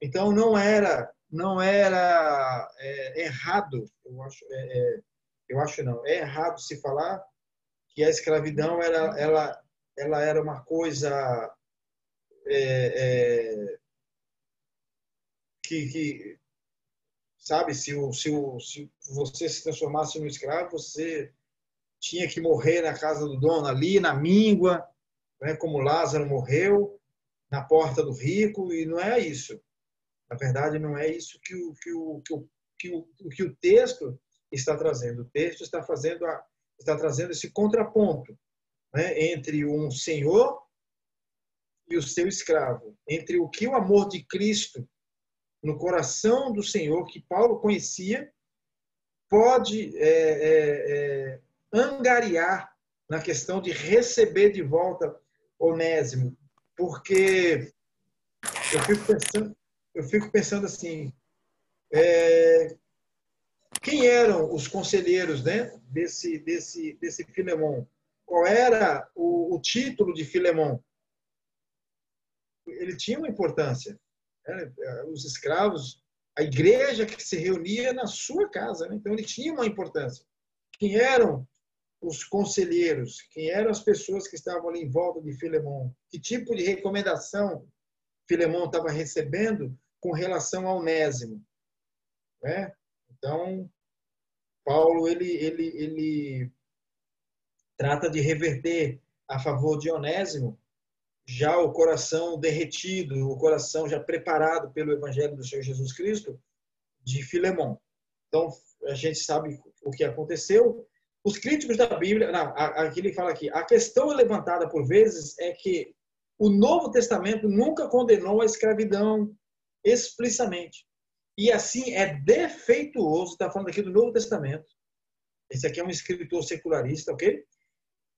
Então, não era não era é, errado, eu acho, é, é, eu acho não, é errado se falar que a escravidão era, ela, ela era uma coisa é, é, que, que, sabe, se, o, se, o, se você se transformasse num escravo, você tinha que morrer na casa do dono, ali na míngua, né, como Lázaro morreu, na porta do rico, e não é isso. Na verdade, não é isso que o, que o, que o, que o, que o texto está trazendo. O texto está fazendo a, está trazendo esse contraponto né, entre um senhor e o seu escravo, entre o que o amor de Cristo no coração do Senhor, que Paulo conhecia, pode é, é, é, angariar na questão de receber de volta Onésimo, porque eu fico pensando, eu fico pensando assim, é, quem eram os conselheiros né, desse, desse, desse Filemon? Qual era o, o título de Filemon? Ele tinha uma importância. Né? Os escravos, a igreja que se reunia na sua casa. Né? Então, ele tinha uma importância. Quem eram os conselheiros? Quem eram as pessoas que estavam ali em volta de Filemon? Que tipo de recomendação Filemon estava recebendo com relação ao Onésimo? Né? Então, Paulo ele, ele, ele trata de reverter a favor de Onésimo já o coração derretido, o coração já preparado pelo Evangelho do Senhor Jesus Cristo, de Filemon. Então, a gente sabe o que aconteceu. Os críticos da Bíblia, não, aqui ele fala aqui, a questão levantada por vezes é que o Novo Testamento nunca condenou a escravidão explicitamente. E assim é defeituoso, está falando aqui do Novo Testamento. Esse aqui é um escritor secularista, ok?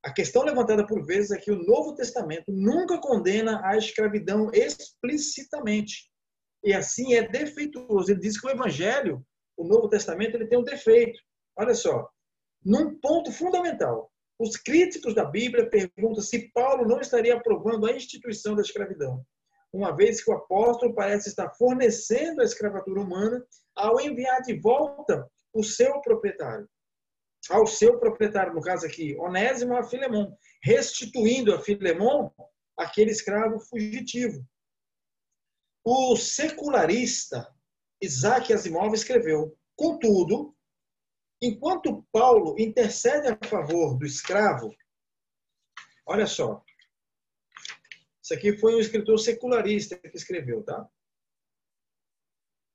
A questão levantada por vezes é que o Novo Testamento nunca condena a escravidão explicitamente. E assim é defeituoso. Ele diz que o Evangelho, o Novo Testamento, ele tem um defeito. Olha só, num ponto fundamental. Os críticos da Bíblia perguntam se Paulo não estaria aprovando a instituição da escravidão uma vez que o apóstolo parece estar fornecendo a escravatura humana ao enviar de volta o seu proprietário. Ao seu proprietário, no caso aqui, Onésimo a Filemon, restituindo a Filemon aquele escravo fugitivo. O secularista Isaac Asimov escreveu: Contudo, enquanto Paulo intercede a favor do escravo, olha só, isso aqui foi um escritor secularista que escreveu, tá?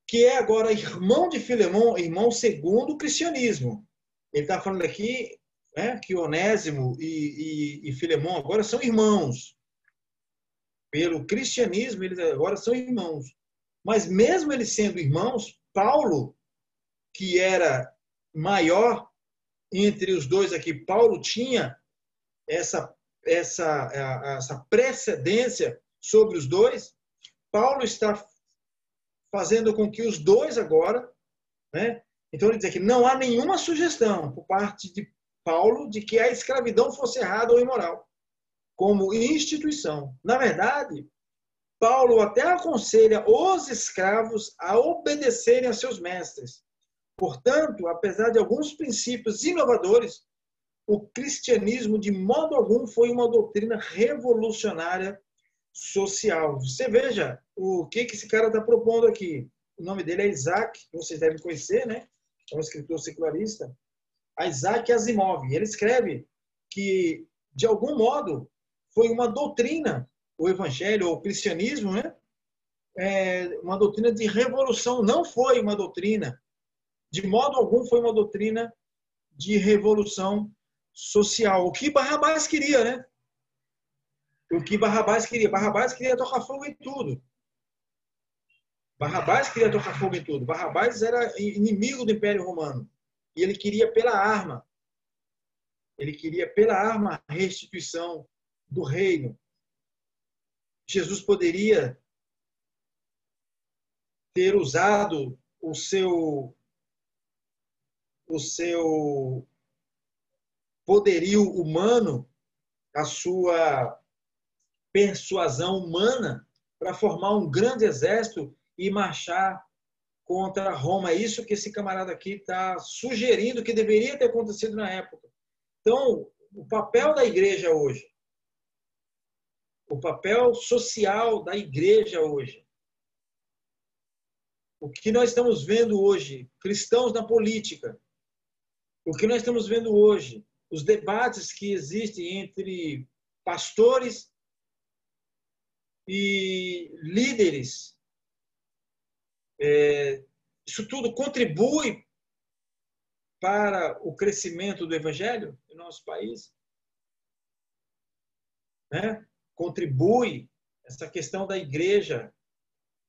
Que é agora irmão de Filemão, irmão segundo o cristianismo. Ele está falando aqui né, que Onésimo e, e, e Filemão agora são irmãos. Pelo cristianismo, eles agora são irmãos. Mas mesmo eles sendo irmãos, Paulo, que era maior entre os dois aqui, Paulo tinha essa essa, essa precedência sobre os dois, Paulo está fazendo com que os dois agora, né? Então ele diz aqui, não há nenhuma sugestão por parte de Paulo de que a escravidão fosse errada ou imoral, como instituição. Na verdade, Paulo até aconselha os escravos a obedecerem a seus mestres. Portanto, apesar de alguns princípios inovadores, o cristianismo, de modo algum, foi uma doutrina revolucionária social. Você veja o que, que esse cara está propondo aqui. O nome dele é Isaac, vocês devem conhecer, né? É um escritor secularista. Isaac Asimov. Ele escreve que, de algum modo, foi uma doutrina, o evangelho, ou o cristianismo, né? É uma doutrina de revolução. Não foi uma doutrina, de modo algum, foi uma doutrina de revolução social. O que Barrabás queria, né? O que Barrabás queria? Barrabás queria tocar fogo em tudo. Barrabás queria tocar fogo em tudo. Barrabás era inimigo do Império Romano. E ele queria pela arma. Ele queria pela arma a restituição do reino. Jesus poderia ter usado o seu o seu poderio humano, a sua persuasão humana para formar um grande exército e marchar contra Roma. É isso que esse camarada aqui está sugerindo que deveria ter acontecido na época. Então, o papel da igreja hoje, o papel social da igreja hoje, o que nós estamos vendo hoje, cristãos na política, o que nós estamos vendo hoje, os debates que existem entre pastores e líderes. É, isso tudo contribui para o crescimento do evangelho no nosso país? Né? Contribui essa questão da igreja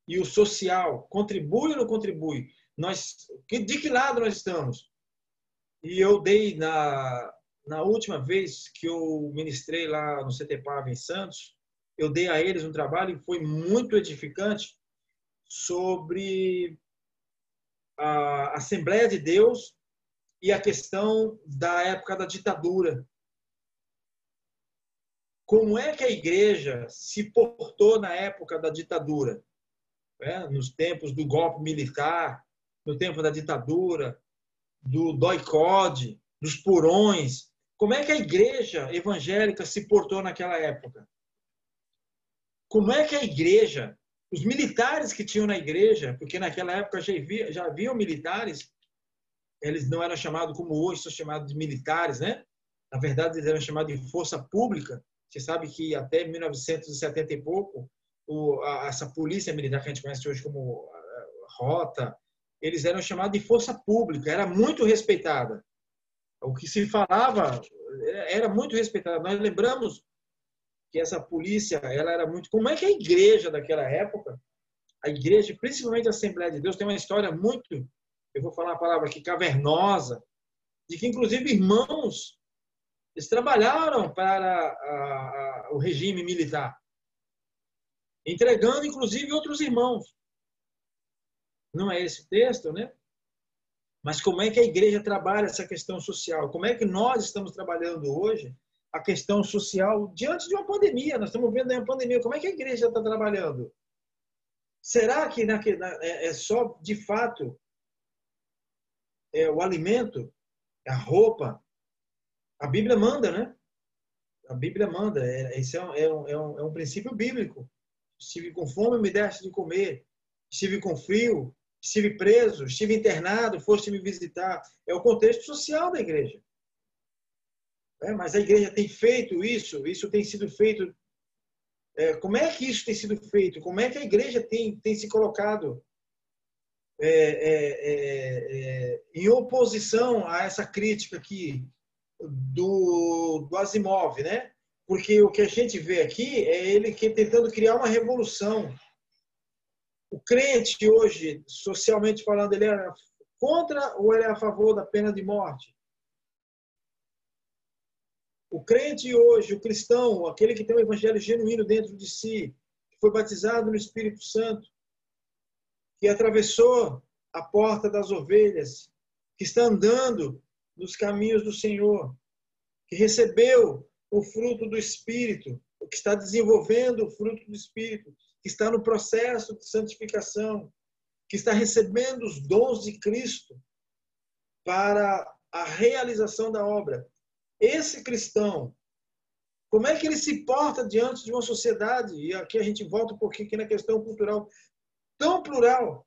e o social, contribui ou não contribui? Nós, de que lado nós estamos? E eu dei na, na última vez que eu ministrei lá no CTPAV em Santos, eu dei a eles um trabalho que foi muito edificante sobre a Assembleia de Deus e a questão da época da ditadura. Como é que a igreja se portou na época da ditadura? É, nos tempos do golpe militar, no tempo da ditadura, do doicode, dos purões. Como é que a igreja evangélica se portou naquela época? Como é que a igreja, os militares que tinham na igreja, porque naquela época já havia, já haviam militares, eles não eram chamados como hoje, são chamados de militares, né? Na verdade, eles eram chamados de força pública. Você sabe que até 1970 e pouco, o, a, essa polícia militar que a gente conhece hoje como rota, eles eram chamados de força pública, era muito respeitada. O que se falava era muito respeitada. Nós lembramos que essa polícia, ela era muito. Como é que a igreja daquela época, a igreja, principalmente a Assembleia de Deus, tem uma história muito, eu vou falar uma palavra aqui, cavernosa, de que inclusive irmãos eles trabalharam para a, a, o regime militar, entregando inclusive outros irmãos. Não é esse texto, né? Mas como é que a igreja trabalha essa questão social? Como é que nós estamos trabalhando hoje a questão social diante de uma pandemia? Nós estamos vendo uma pandemia. Como é que a igreja está trabalhando? Será que é, é só, de fato, é o alimento, a roupa? A Bíblia manda, né? A Bíblia manda. Esse é um, é um, é um, é um princípio bíblico. Estive com fome, me deste de comer. Estive com frio, estive preso, estive internado, foste me visitar. É o contexto social da igreja. É, mas a igreja tem feito isso, isso tem sido feito. É, como é que isso tem sido feito? Como é que a igreja tem, tem se colocado é, é, é, é em oposição a essa crítica aqui do, do Asimov, né? Porque o que a gente vê aqui é ele que tentando criar uma revolução o crente hoje, socialmente falando, ele é contra ou ele é a favor da pena de morte? O crente hoje, o cristão, aquele que tem o evangelho genuíno dentro de si, que foi batizado no Espírito Santo, que atravessou a porta das ovelhas, que está andando nos caminhos do Senhor, que recebeu o fruto do Espírito, que está desenvolvendo o fruto do Espírito, que está no processo de santificação, que está recebendo os dons de Cristo para a realização da obra. Esse cristão, como é que ele se porta diante de uma sociedade? E aqui a gente volta um pouquinho aqui na questão cultural tão plural.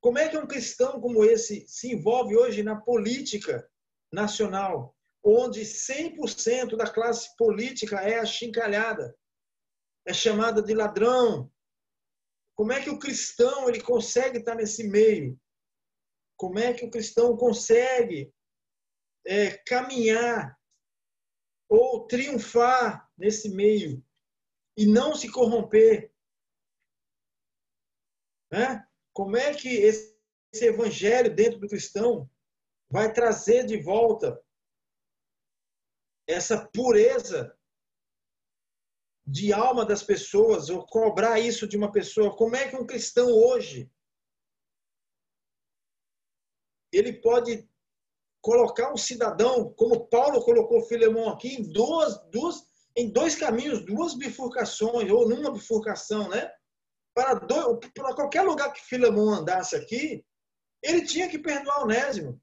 Como é que um cristão como esse se envolve hoje na política nacional, onde 100% da classe política é achincalhada? É chamada de ladrão. Como é que o cristão ele consegue estar nesse meio? Como é que o cristão consegue é, caminhar ou triunfar nesse meio e não se corromper? Né? Como é que esse, esse evangelho dentro do cristão vai trazer de volta essa pureza de alma das pessoas, ou cobrar isso de uma pessoa. Como é que um cristão hoje ele pode colocar um cidadão, como Paulo colocou Filemão aqui, em duas, duas, em dois caminhos, duas bifurcações, ou numa bifurcação, né? Para, para qualquer lugar que Filemão andasse aqui, ele tinha que perdoar Onésimo.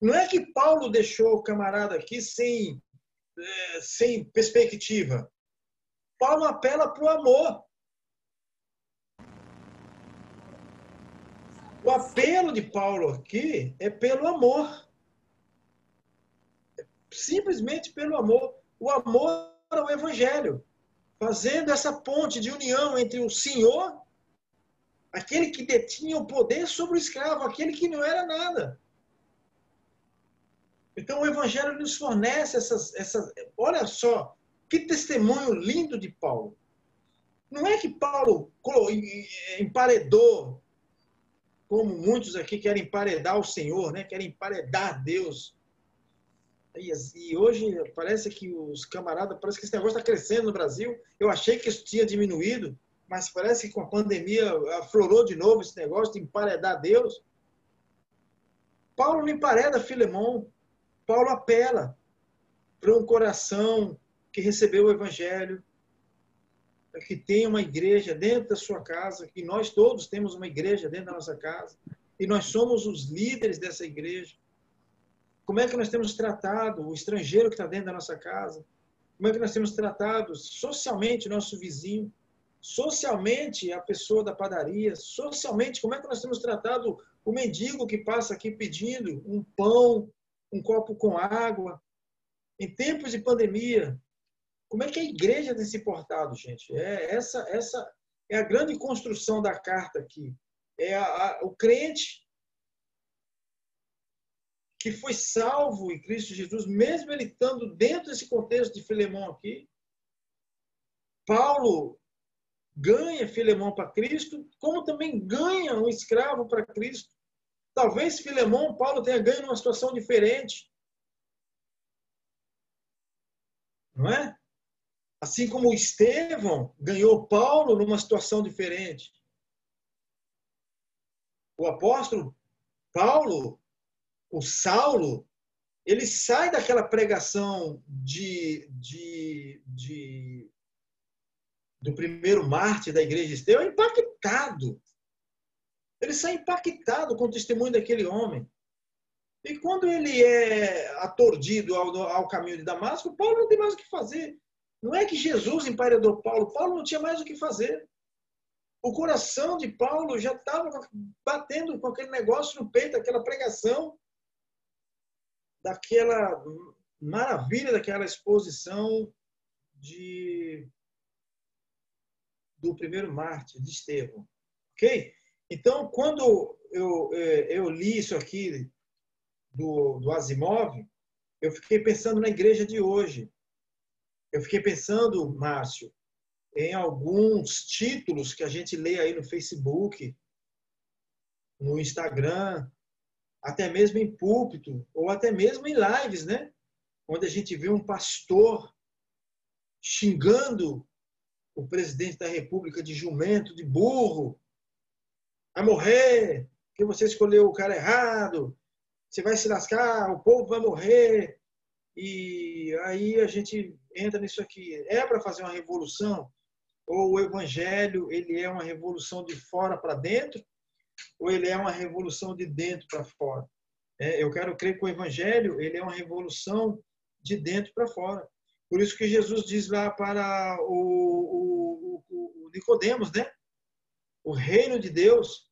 Não é que Paulo deixou o camarada aqui sem, é, sem perspectiva. Paulo apela para o amor. O apelo de Paulo aqui é pelo amor. Simplesmente pelo amor. O amor ao Evangelho. Fazendo essa ponte de união entre o Senhor, aquele que detinha o poder sobre o escravo, aquele que não era nada. Então o Evangelho nos fornece essas, essas. Olha só, que testemunho lindo de Paulo. Não é que Paulo emparedou, como muitos aqui querem emparedar o Senhor, né? querem emparedar Deus. E hoje parece que os camaradas, parece que esse negócio está crescendo no Brasil. Eu achei que isso tinha diminuído, mas parece que com a pandemia aflorou de novo esse negócio de emparedar Deus. Paulo não empareda Filemão. Paulo apela para um coração que recebeu o Evangelho, que tem uma igreja dentro da sua casa, que nós todos temos uma igreja dentro da nossa casa, e nós somos os líderes dessa igreja. Como é que nós temos tratado o estrangeiro que está dentro da nossa casa? Como é que nós temos tratado socialmente nosso vizinho? Socialmente a pessoa da padaria? Socialmente, como é que nós temos tratado o mendigo que passa aqui pedindo um pão, um copo com água? Em tempos de pandemia, como é que a igreja tem se portado, gente? É essa, essa é a grande construção da carta aqui. É a, a, o crente que foi salvo em Cristo Jesus, mesmo ele estando dentro desse contexto de Filemão aqui. Paulo ganha Filemão para Cristo, como também ganha um escravo para Cristo. Talvez Filemão, Paulo tenha ganho numa situação diferente. Não é? Assim como Estevão ganhou Paulo numa situação diferente. O apóstolo Paulo, o Saulo, ele sai daquela pregação de, de, de do primeiro mártir da igreja de Estevão impactado. Ele sai impactado com o testemunho daquele homem. E quando ele é atordido ao, ao caminho de Damasco, Paulo não tem mais o que fazer. Não é que Jesus emparedou Paulo, Paulo não tinha mais o que fazer. O coração de Paulo já estava batendo com aquele negócio no peito, aquela pregação, daquela maravilha daquela exposição de do primeiro mártir, de Estevão. Ok? Então, quando eu, é, eu li isso aqui do, do Asimov, eu fiquei pensando na igreja de hoje. Eu fiquei pensando, Márcio, em alguns títulos que a gente lê aí no Facebook, no Instagram, até mesmo em púlpito, ou até mesmo em lives, né? Onde a gente vê um pastor xingando o presidente da República de jumento, de burro, vai morrer, que você escolheu o cara errado, você vai se lascar, o povo vai morrer. E aí a gente entra nisso aqui. É para fazer uma revolução? Ou o evangelho ele é uma revolução de fora para dentro? Ou ele é uma revolução de dentro para fora? É, eu quero crer que o evangelho ele é uma revolução de dentro para fora. Por isso que Jesus diz lá para o, o, o, Nicodemos, né? O reino de Deus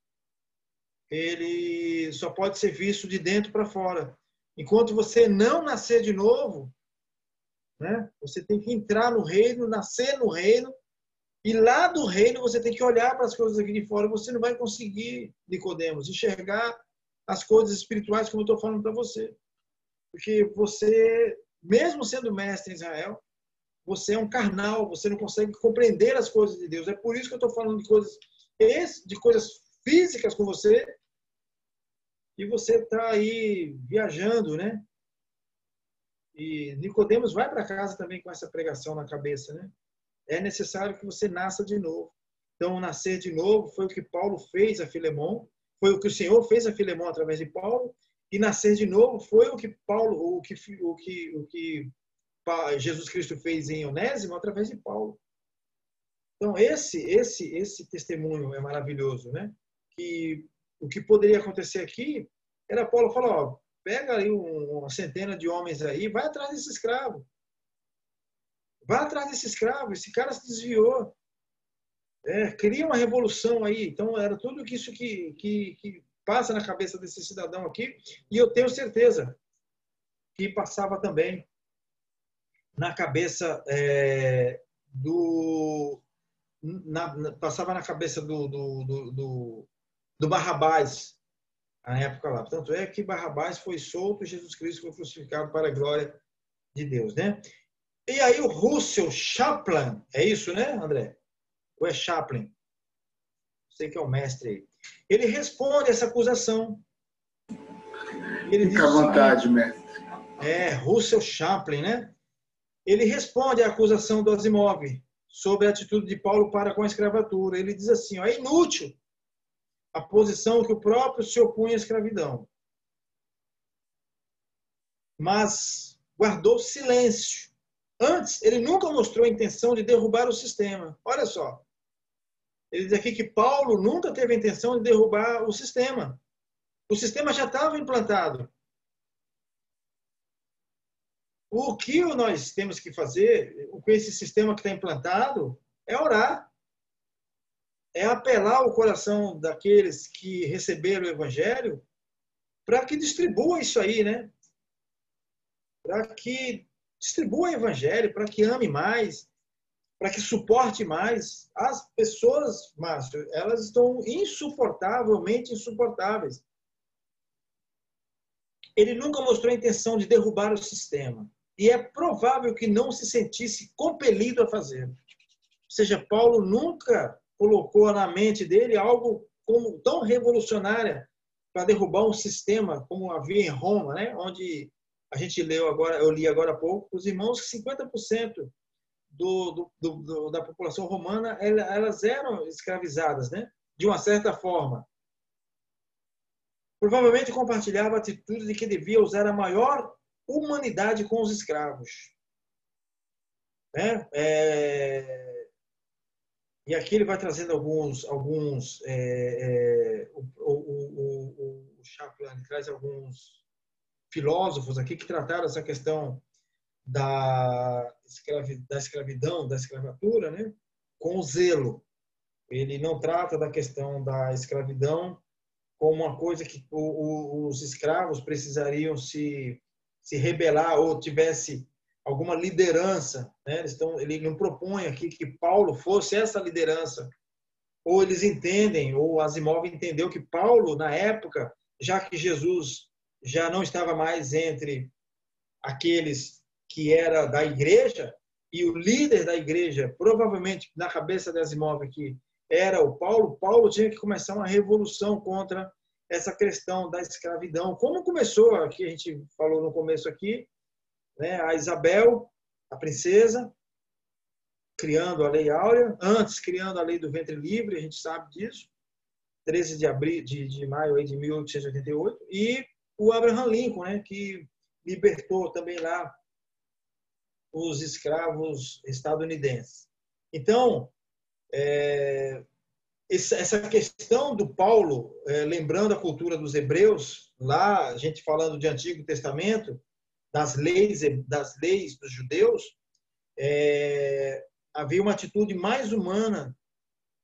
ele só pode ser visto de dentro para fora. Enquanto você não nascer de novo, né? Você tem que entrar no reino, nascer no reino, e lá do reino você tem que olhar para as coisas aqui de fora. Você não vai conseguir, Nicodemos, enxergar as coisas espirituais como eu estou falando para você. Porque você, mesmo sendo mestre em Israel, você é um carnal, você não consegue compreender as coisas de Deus. É por isso que eu estou falando de coisas, de coisas físicas com você, e você está aí viajando, né? E Nicodemos vai para casa também com essa pregação na cabeça, né? É necessário que você nasça de novo. Então, nascer de novo foi o que Paulo fez a Filemão, foi o que o Senhor fez a Filemão através de Paulo, e nascer de novo foi o que Paulo, o que o que o que Jesus Cristo fez em Onésimo através de Paulo. Então, esse esse esse testemunho é maravilhoso, né? Que o que poderia acontecer aqui era Paulo falar, ó, pega aí uma centena de homens aí, vai atrás desse escravo. Vai atrás desse escravo, esse cara se desviou. É, cria uma revolução aí. Então, era tudo isso que, que, que passa na cabeça desse cidadão aqui, e eu tenho certeza que passava também na cabeça é, do. Na, passava na cabeça do, do, do, do, do Barrabás, na época lá. Tanto é que Barrabás foi solto e Jesus Cristo foi crucificado para a glória de Deus, né? E aí o Russell Chaplin, é isso, né, André? Ou é Chaplin? Sei que é o mestre aí. Ele responde essa acusação. Ele Fica à vontade, mestre. É, Russell Chaplin, né? Ele responde à acusação do Asimov sobre a atitude de Paulo para com a escravatura. Ele diz assim: ó, é inútil a posição que o próprio se opunha à escravidão. Mas guardou silêncio. Antes, ele nunca mostrou a intenção de derrubar o sistema. Olha só. Ele diz aqui que Paulo nunca teve a intenção de derrubar o sistema. O sistema já estava implantado. O que nós temos que fazer com esse sistema que está implantado é orar. É apelar o coração daqueles que receberam o evangelho para que distribua isso aí, né? Para que distribua o evangelho, para que ame mais, para que suporte mais. As pessoas, Márcio, elas estão insuportavelmente insuportáveis. Ele nunca mostrou a intenção de derrubar o sistema e é provável que não se sentisse compelido a fazer. Ou seja, Paulo nunca colocou na mente dele algo como tão revolucionário para derrubar um sistema como havia em Roma, né? onde a gente leu agora, eu li agora há pouco, os irmãos que 50% do, do, do, da população romana elas eram escravizadas, né? de uma certa forma. Provavelmente compartilhava a atitude de que devia usar a maior humanidade com os escravos. Né? É... E aqui ele vai trazendo alguns, alguns é, é, o, o, o, o Chaplin traz alguns filósofos aqui que trataram essa questão da, escravi, da escravidão, da escravatura, né? com zelo. Ele não trata da questão da escravidão como uma coisa que os escravos precisariam se se rebelar ou tivesse alguma liderança, né? Eles estão, ele não propõe aqui que Paulo fosse essa liderança, ou eles entendem, ou Asimov entendeu que Paulo na época, já que Jesus já não estava mais entre aqueles que era da igreja e o líder da igreja, provavelmente na cabeça de Asimov aqui era o Paulo, Paulo tinha que começar uma revolução contra essa questão da escravidão. Como começou, aqui a gente falou no começo aqui, né, a Isabel, a princesa, criando a Lei Áurea, antes criando a Lei do Ventre Livre, a gente sabe disso, 13 de abril de, de maio de 1888, e o Abraham Lincoln, né, que libertou também lá os escravos estadunidenses. Então, é, essa questão do Paulo, é, lembrando a cultura dos hebreus, lá, a gente falando de Antigo Testamento, das leis, das leis dos judeus, é, havia uma atitude mais humana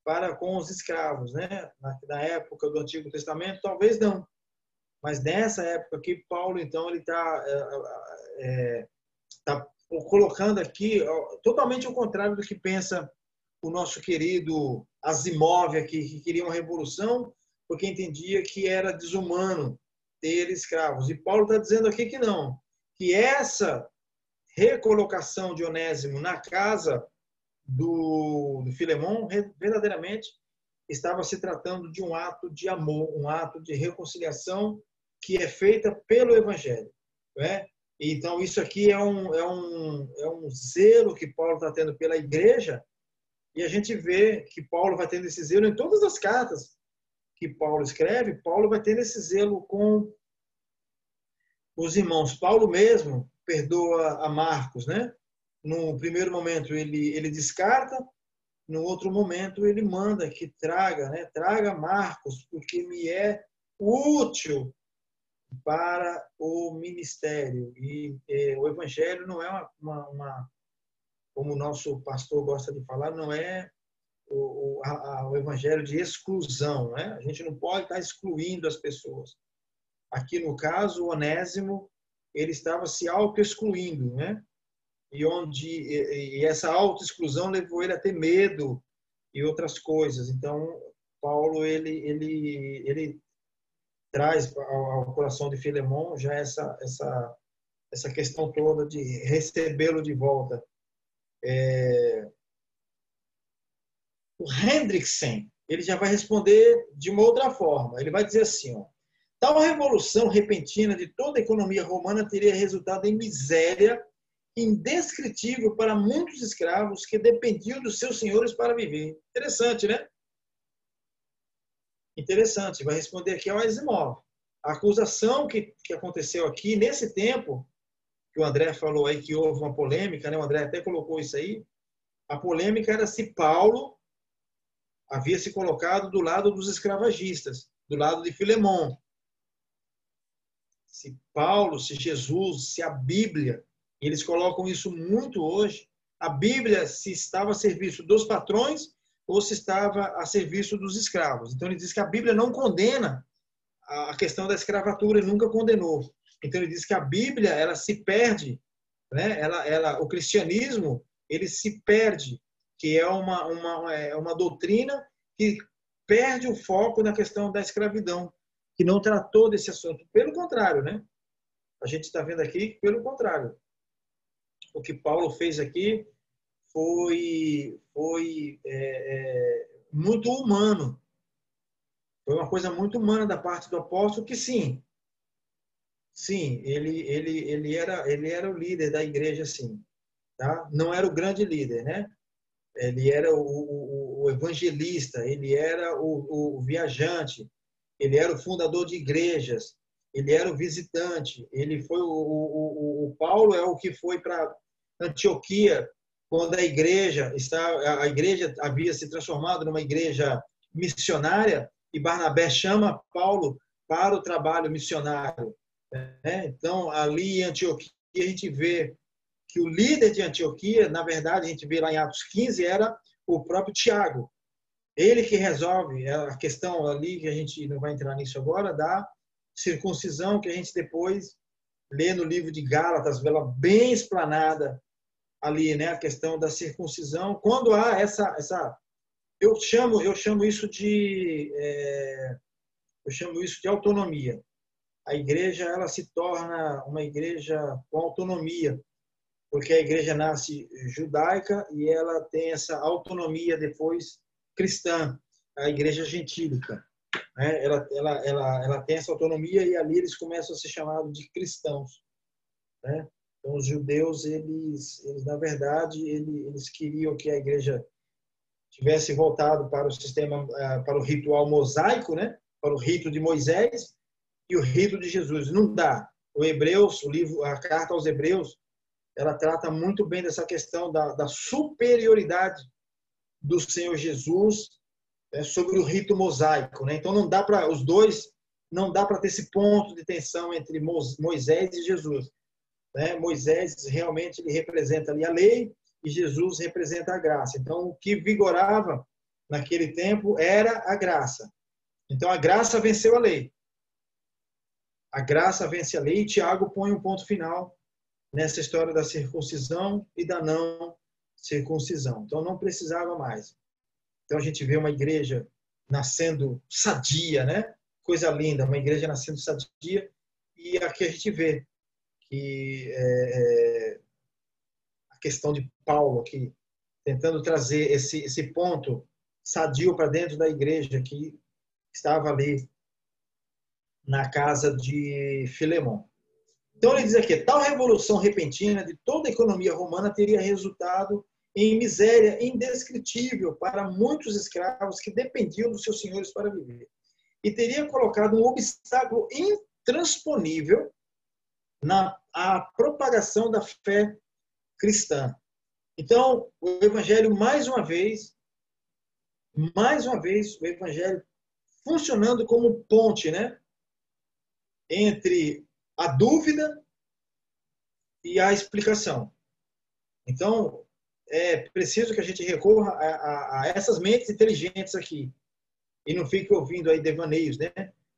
para com os escravos, né? Na, na, época do Antigo Testamento, talvez não, mas nessa época que Paulo, então, ele está é, é, tá colocando aqui totalmente o contrário do que pensa o nosso querido Asimov aqui, que queria uma revolução, porque entendia que era desumano ter escravos. E Paulo está dizendo aqui que não, que essa recolocação de Onésimo na casa do, do Filemão verdadeiramente estava se tratando de um ato de amor, um ato de reconciliação que é feita pelo Evangelho. Né? Então, isso aqui é um, é, um, é um zelo que Paulo está tendo pela igreja, e a gente vê que Paulo vai tendo esse zelo em todas as cartas que Paulo escreve, Paulo vai tendo esse zelo com os irmãos. Paulo mesmo perdoa a Marcos, né? No primeiro momento ele, ele descarta, no outro momento ele manda que traga, né? Traga Marcos, porque me é útil para o ministério. E eh, o evangelho não é uma, uma, uma como o nosso pastor gosta de falar, não é o, a, o evangelho de exclusão. Né? A gente não pode estar excluindo as pessoas. Aqui, no caso, o Onésimo, ele estava se auto-excluindo, né? E, onde, e, essa auto-exclusão levou ele a ter medo e outras coisas. Então, Paulo, ele, ele, ele traz ao, ao coração de Filemon já essa essa essa questão toda de recebê-lo de volta. É... O Hendrickson, ele já vai responder de uma outra forma. Ele vai dizer assim, ó, tal revolução repentina de toda a economia romana teria resultado em miséria indescritível para muitos escravos que dependiam dos seus senhores para viver. Interessante, né? Interessante. Vai responder aqui ao Asimov. A acusação que, que aconteceu aqui, nesse tempo, que o André falou aí que houve uma polêmica, né? o André até colocou isso aí. A polêmica era se Paulo havia se colocado do lado dos escravagistas, do lado de Filemon. Se Paulo, se Jesus, se a Bíblia eles colocam isso muito hoje. A Bíblia se estava a serviço dos patrões ou se estava a serviço dos escravos. Então ele diz que a Bíblia não condena a questão da escravatura, ele nunca condenou. Então ele diz que a Bíblia ela se perde, né? Ela, ela, o cristianismo ele se perde, que é uma uma é uma doutrina que perde o foco na questão da escravidão, que não tratou desse assunto. Pelo contrário, né? A gente está vendo aqui, pelo contrário, o que Paulo fez aqui foi, foi é, é, muito humano. Foi uma coisa muito humana da parte do apóstolo que sim, sim, ele, ele, ele, era, ele era o líder da igreja, sim. Tá? Não era o grande líder, né? Ele era o, o, o evangelista, ele era o, o viajante, ele era o fundador de igrejas, ele era o visitante, ele foi o, o, o Paulo é o que foi para Antioquia, quando a igreja está, a igreja havia se transformado numa igreja missionária e Barnabé chama Paulo para o trabalho missionário. Né? Então, ali em Antioquia, a gente vê que o líder de Antioquia, na verdade, a gente vê lá em Atos 15, era o próprio Tiago. Ele que resolve a questão ali, que a gente não vai entrar nisso agora, da circuncisão, que a gente depois lê no livro de Gálatas, vê-la bem explanada ali, né, a questão da circuncisão. Quando há essa essa eu chamo eu chamo isso de é, eu chamo isso de autonomia. A igreja ela se torna uma igreja com autonomia, porque a igreja nasce judaica e ela tem essa autonomia depois cristã, a igreja gentílica. Né? Ela, ela, ela, ela tem essa autonomia e ali eles começam a ser chamados de cristãos. Né? Então, os judeus, eles, eles na verdade, eles, eles queriam que a igreja tivesse voltado para o sistema, eh, para o ritual mosaico, né? Para o rito de Moisés e o rito de Jesus. Não dá. O Hebreus, o livro, a carta aos Hebreus, ela trata muito bem dessa questão da, da superioridade do Senhor Jesus né, sobre o rito mosaico, né? Então não dá para os dois, não dá para ter esse ponto de tensão entre Moisés e Jesus. Né? Moisés realmente ele representa ali a lei e Jesus representa a graça. Então, o que vigorava naquele tempo era a graça. Então, a graça venceu a lei. A graça vence a lei e Tiago põe um ponto final nessa história da circuncisão e da não circuncisão. Então, não precisava mais. Então, a gente vê uma igreja nascendo sadia, né? Coisa linda, uma igreja nascendo sadia. E aqui a gente vê que é, é, a questão de Paulo aqui, tentando trazer esse, esse ponto sadio para dentro da igreja que estava ali na casa de Filemon. Então ele diz aqui, tal revolução repentina de toda a economia romana teria resultado em miséria indescritível para muitos escravos que dependiam dos seus senhores para viver. E teria colocado um obstáculo intransponível na a propagação da fé cristã. Então, o evangelho mais uma vez, mais uma vez, o evangelho funcionando como ponte, né, entre a dúvida e a explicação. Então, é preciso que a gente recorra a, a, a essas mentes inteligentes aqui e não fique ouvindo aí devaneios, né?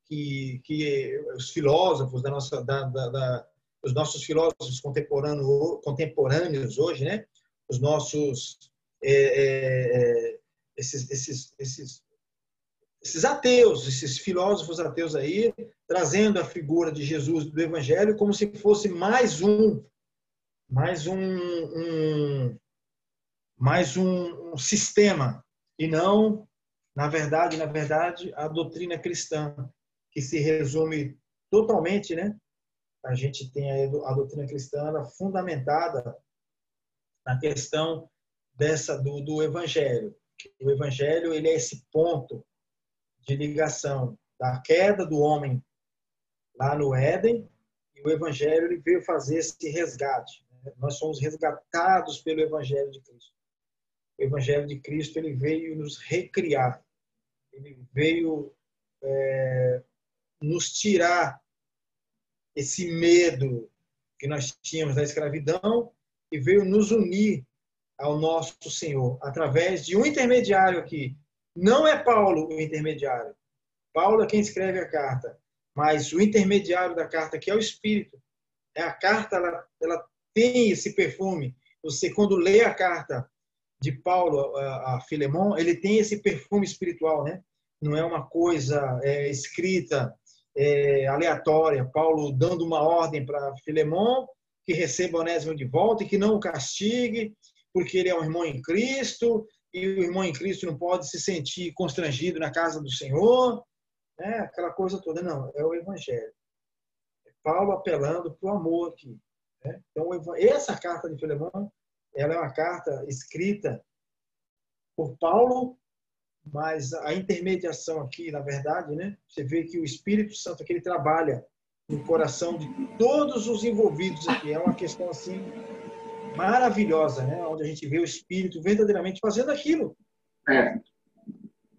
Que, que os filósofos da nossa da, da, da os nossos filósofos contemporâneos, contemporâneos hoje, né? Os nossos é, é, é, esses, esses, esses esses ateus, esses filósofos ateus aí, trazendo a figura de Jesus do Evangelho como se fosse mais um, mais um, um mais um, um sistema e não, na verdade, na verdade, a doutrina cristã que se resume totalmente, né? A gente tem a, a doutrina cristã fundamentada na questão dessa do, do evangelho. O evangelho ele é esse ponto de ligação da queda do homem lá no Éden e o Evangelho ele veio fazer esse resgate. Né? Nós somos resgatados pelo Evangelho de Cristo. O Evangelho de Cristo ele veio nos recriar, ele veio é, nos tirar esse medo que nós tínhamos da escravidão e veio nos unir ao nosso Senhor através de um intermediário aqui, não é Paulo o intermediário. Paulo é quem escreve a carta, mas o intermediário da carta que é o Espírito. É a carta, ela, ela tem esse perfume. Você quando lê a carta de Paulo a, a Filemon, ele tem esse perfume espiritual, né? Não é uma coisa é, escrita é, aleatória. Paulo dando uma ordem para Filemon que receba Onésimo de volta e que não o castigue, porque ele é um irmão em Cristo e o irmão em Cristo não pode se sentir constrangido na casa do Senhor, né? aquela coisa toda. Não, é o Evangelho. É Paulo apelando para o amor aqui. Né? Então, essa carta de Filemão, ela é uma carta escrita por Paulo, mas a intermediação aqui, na verdade, né? você vê que o Espírito Santo aqui ele trabalha no coração de todos os envolvidos aqui. É uma questão assim maravilhosa, né? onde a gente vê o Espírito verdadeiramente fazendo aquilo. É.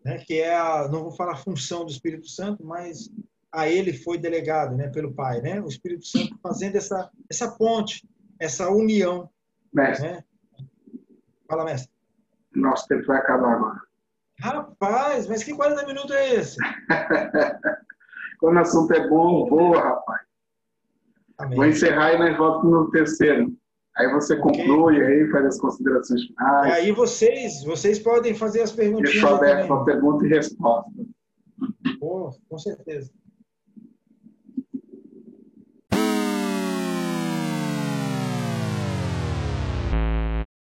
Né? Que é a, não vou falar a função do Espírito Santo, mas a ele foi delegado né? pelo Pai. Né? O Espírito Santo fazendo essa, essa ponte, essa união. Mestre. Né? Fala, mestre. Nosso tempo vai acabar agora. Rapaz, mas que 40 minutos é esse? Quando o assunto é bom, voa, rapaz. Amém. Vou encerrar e nós voltamos no terceiro. Aí você okay. conclui, aí faz as considerações finais. E aí vocês, vocês podem fazer as perguntas. Deixa aberto para pergunta e resposta. Oh, com certeza.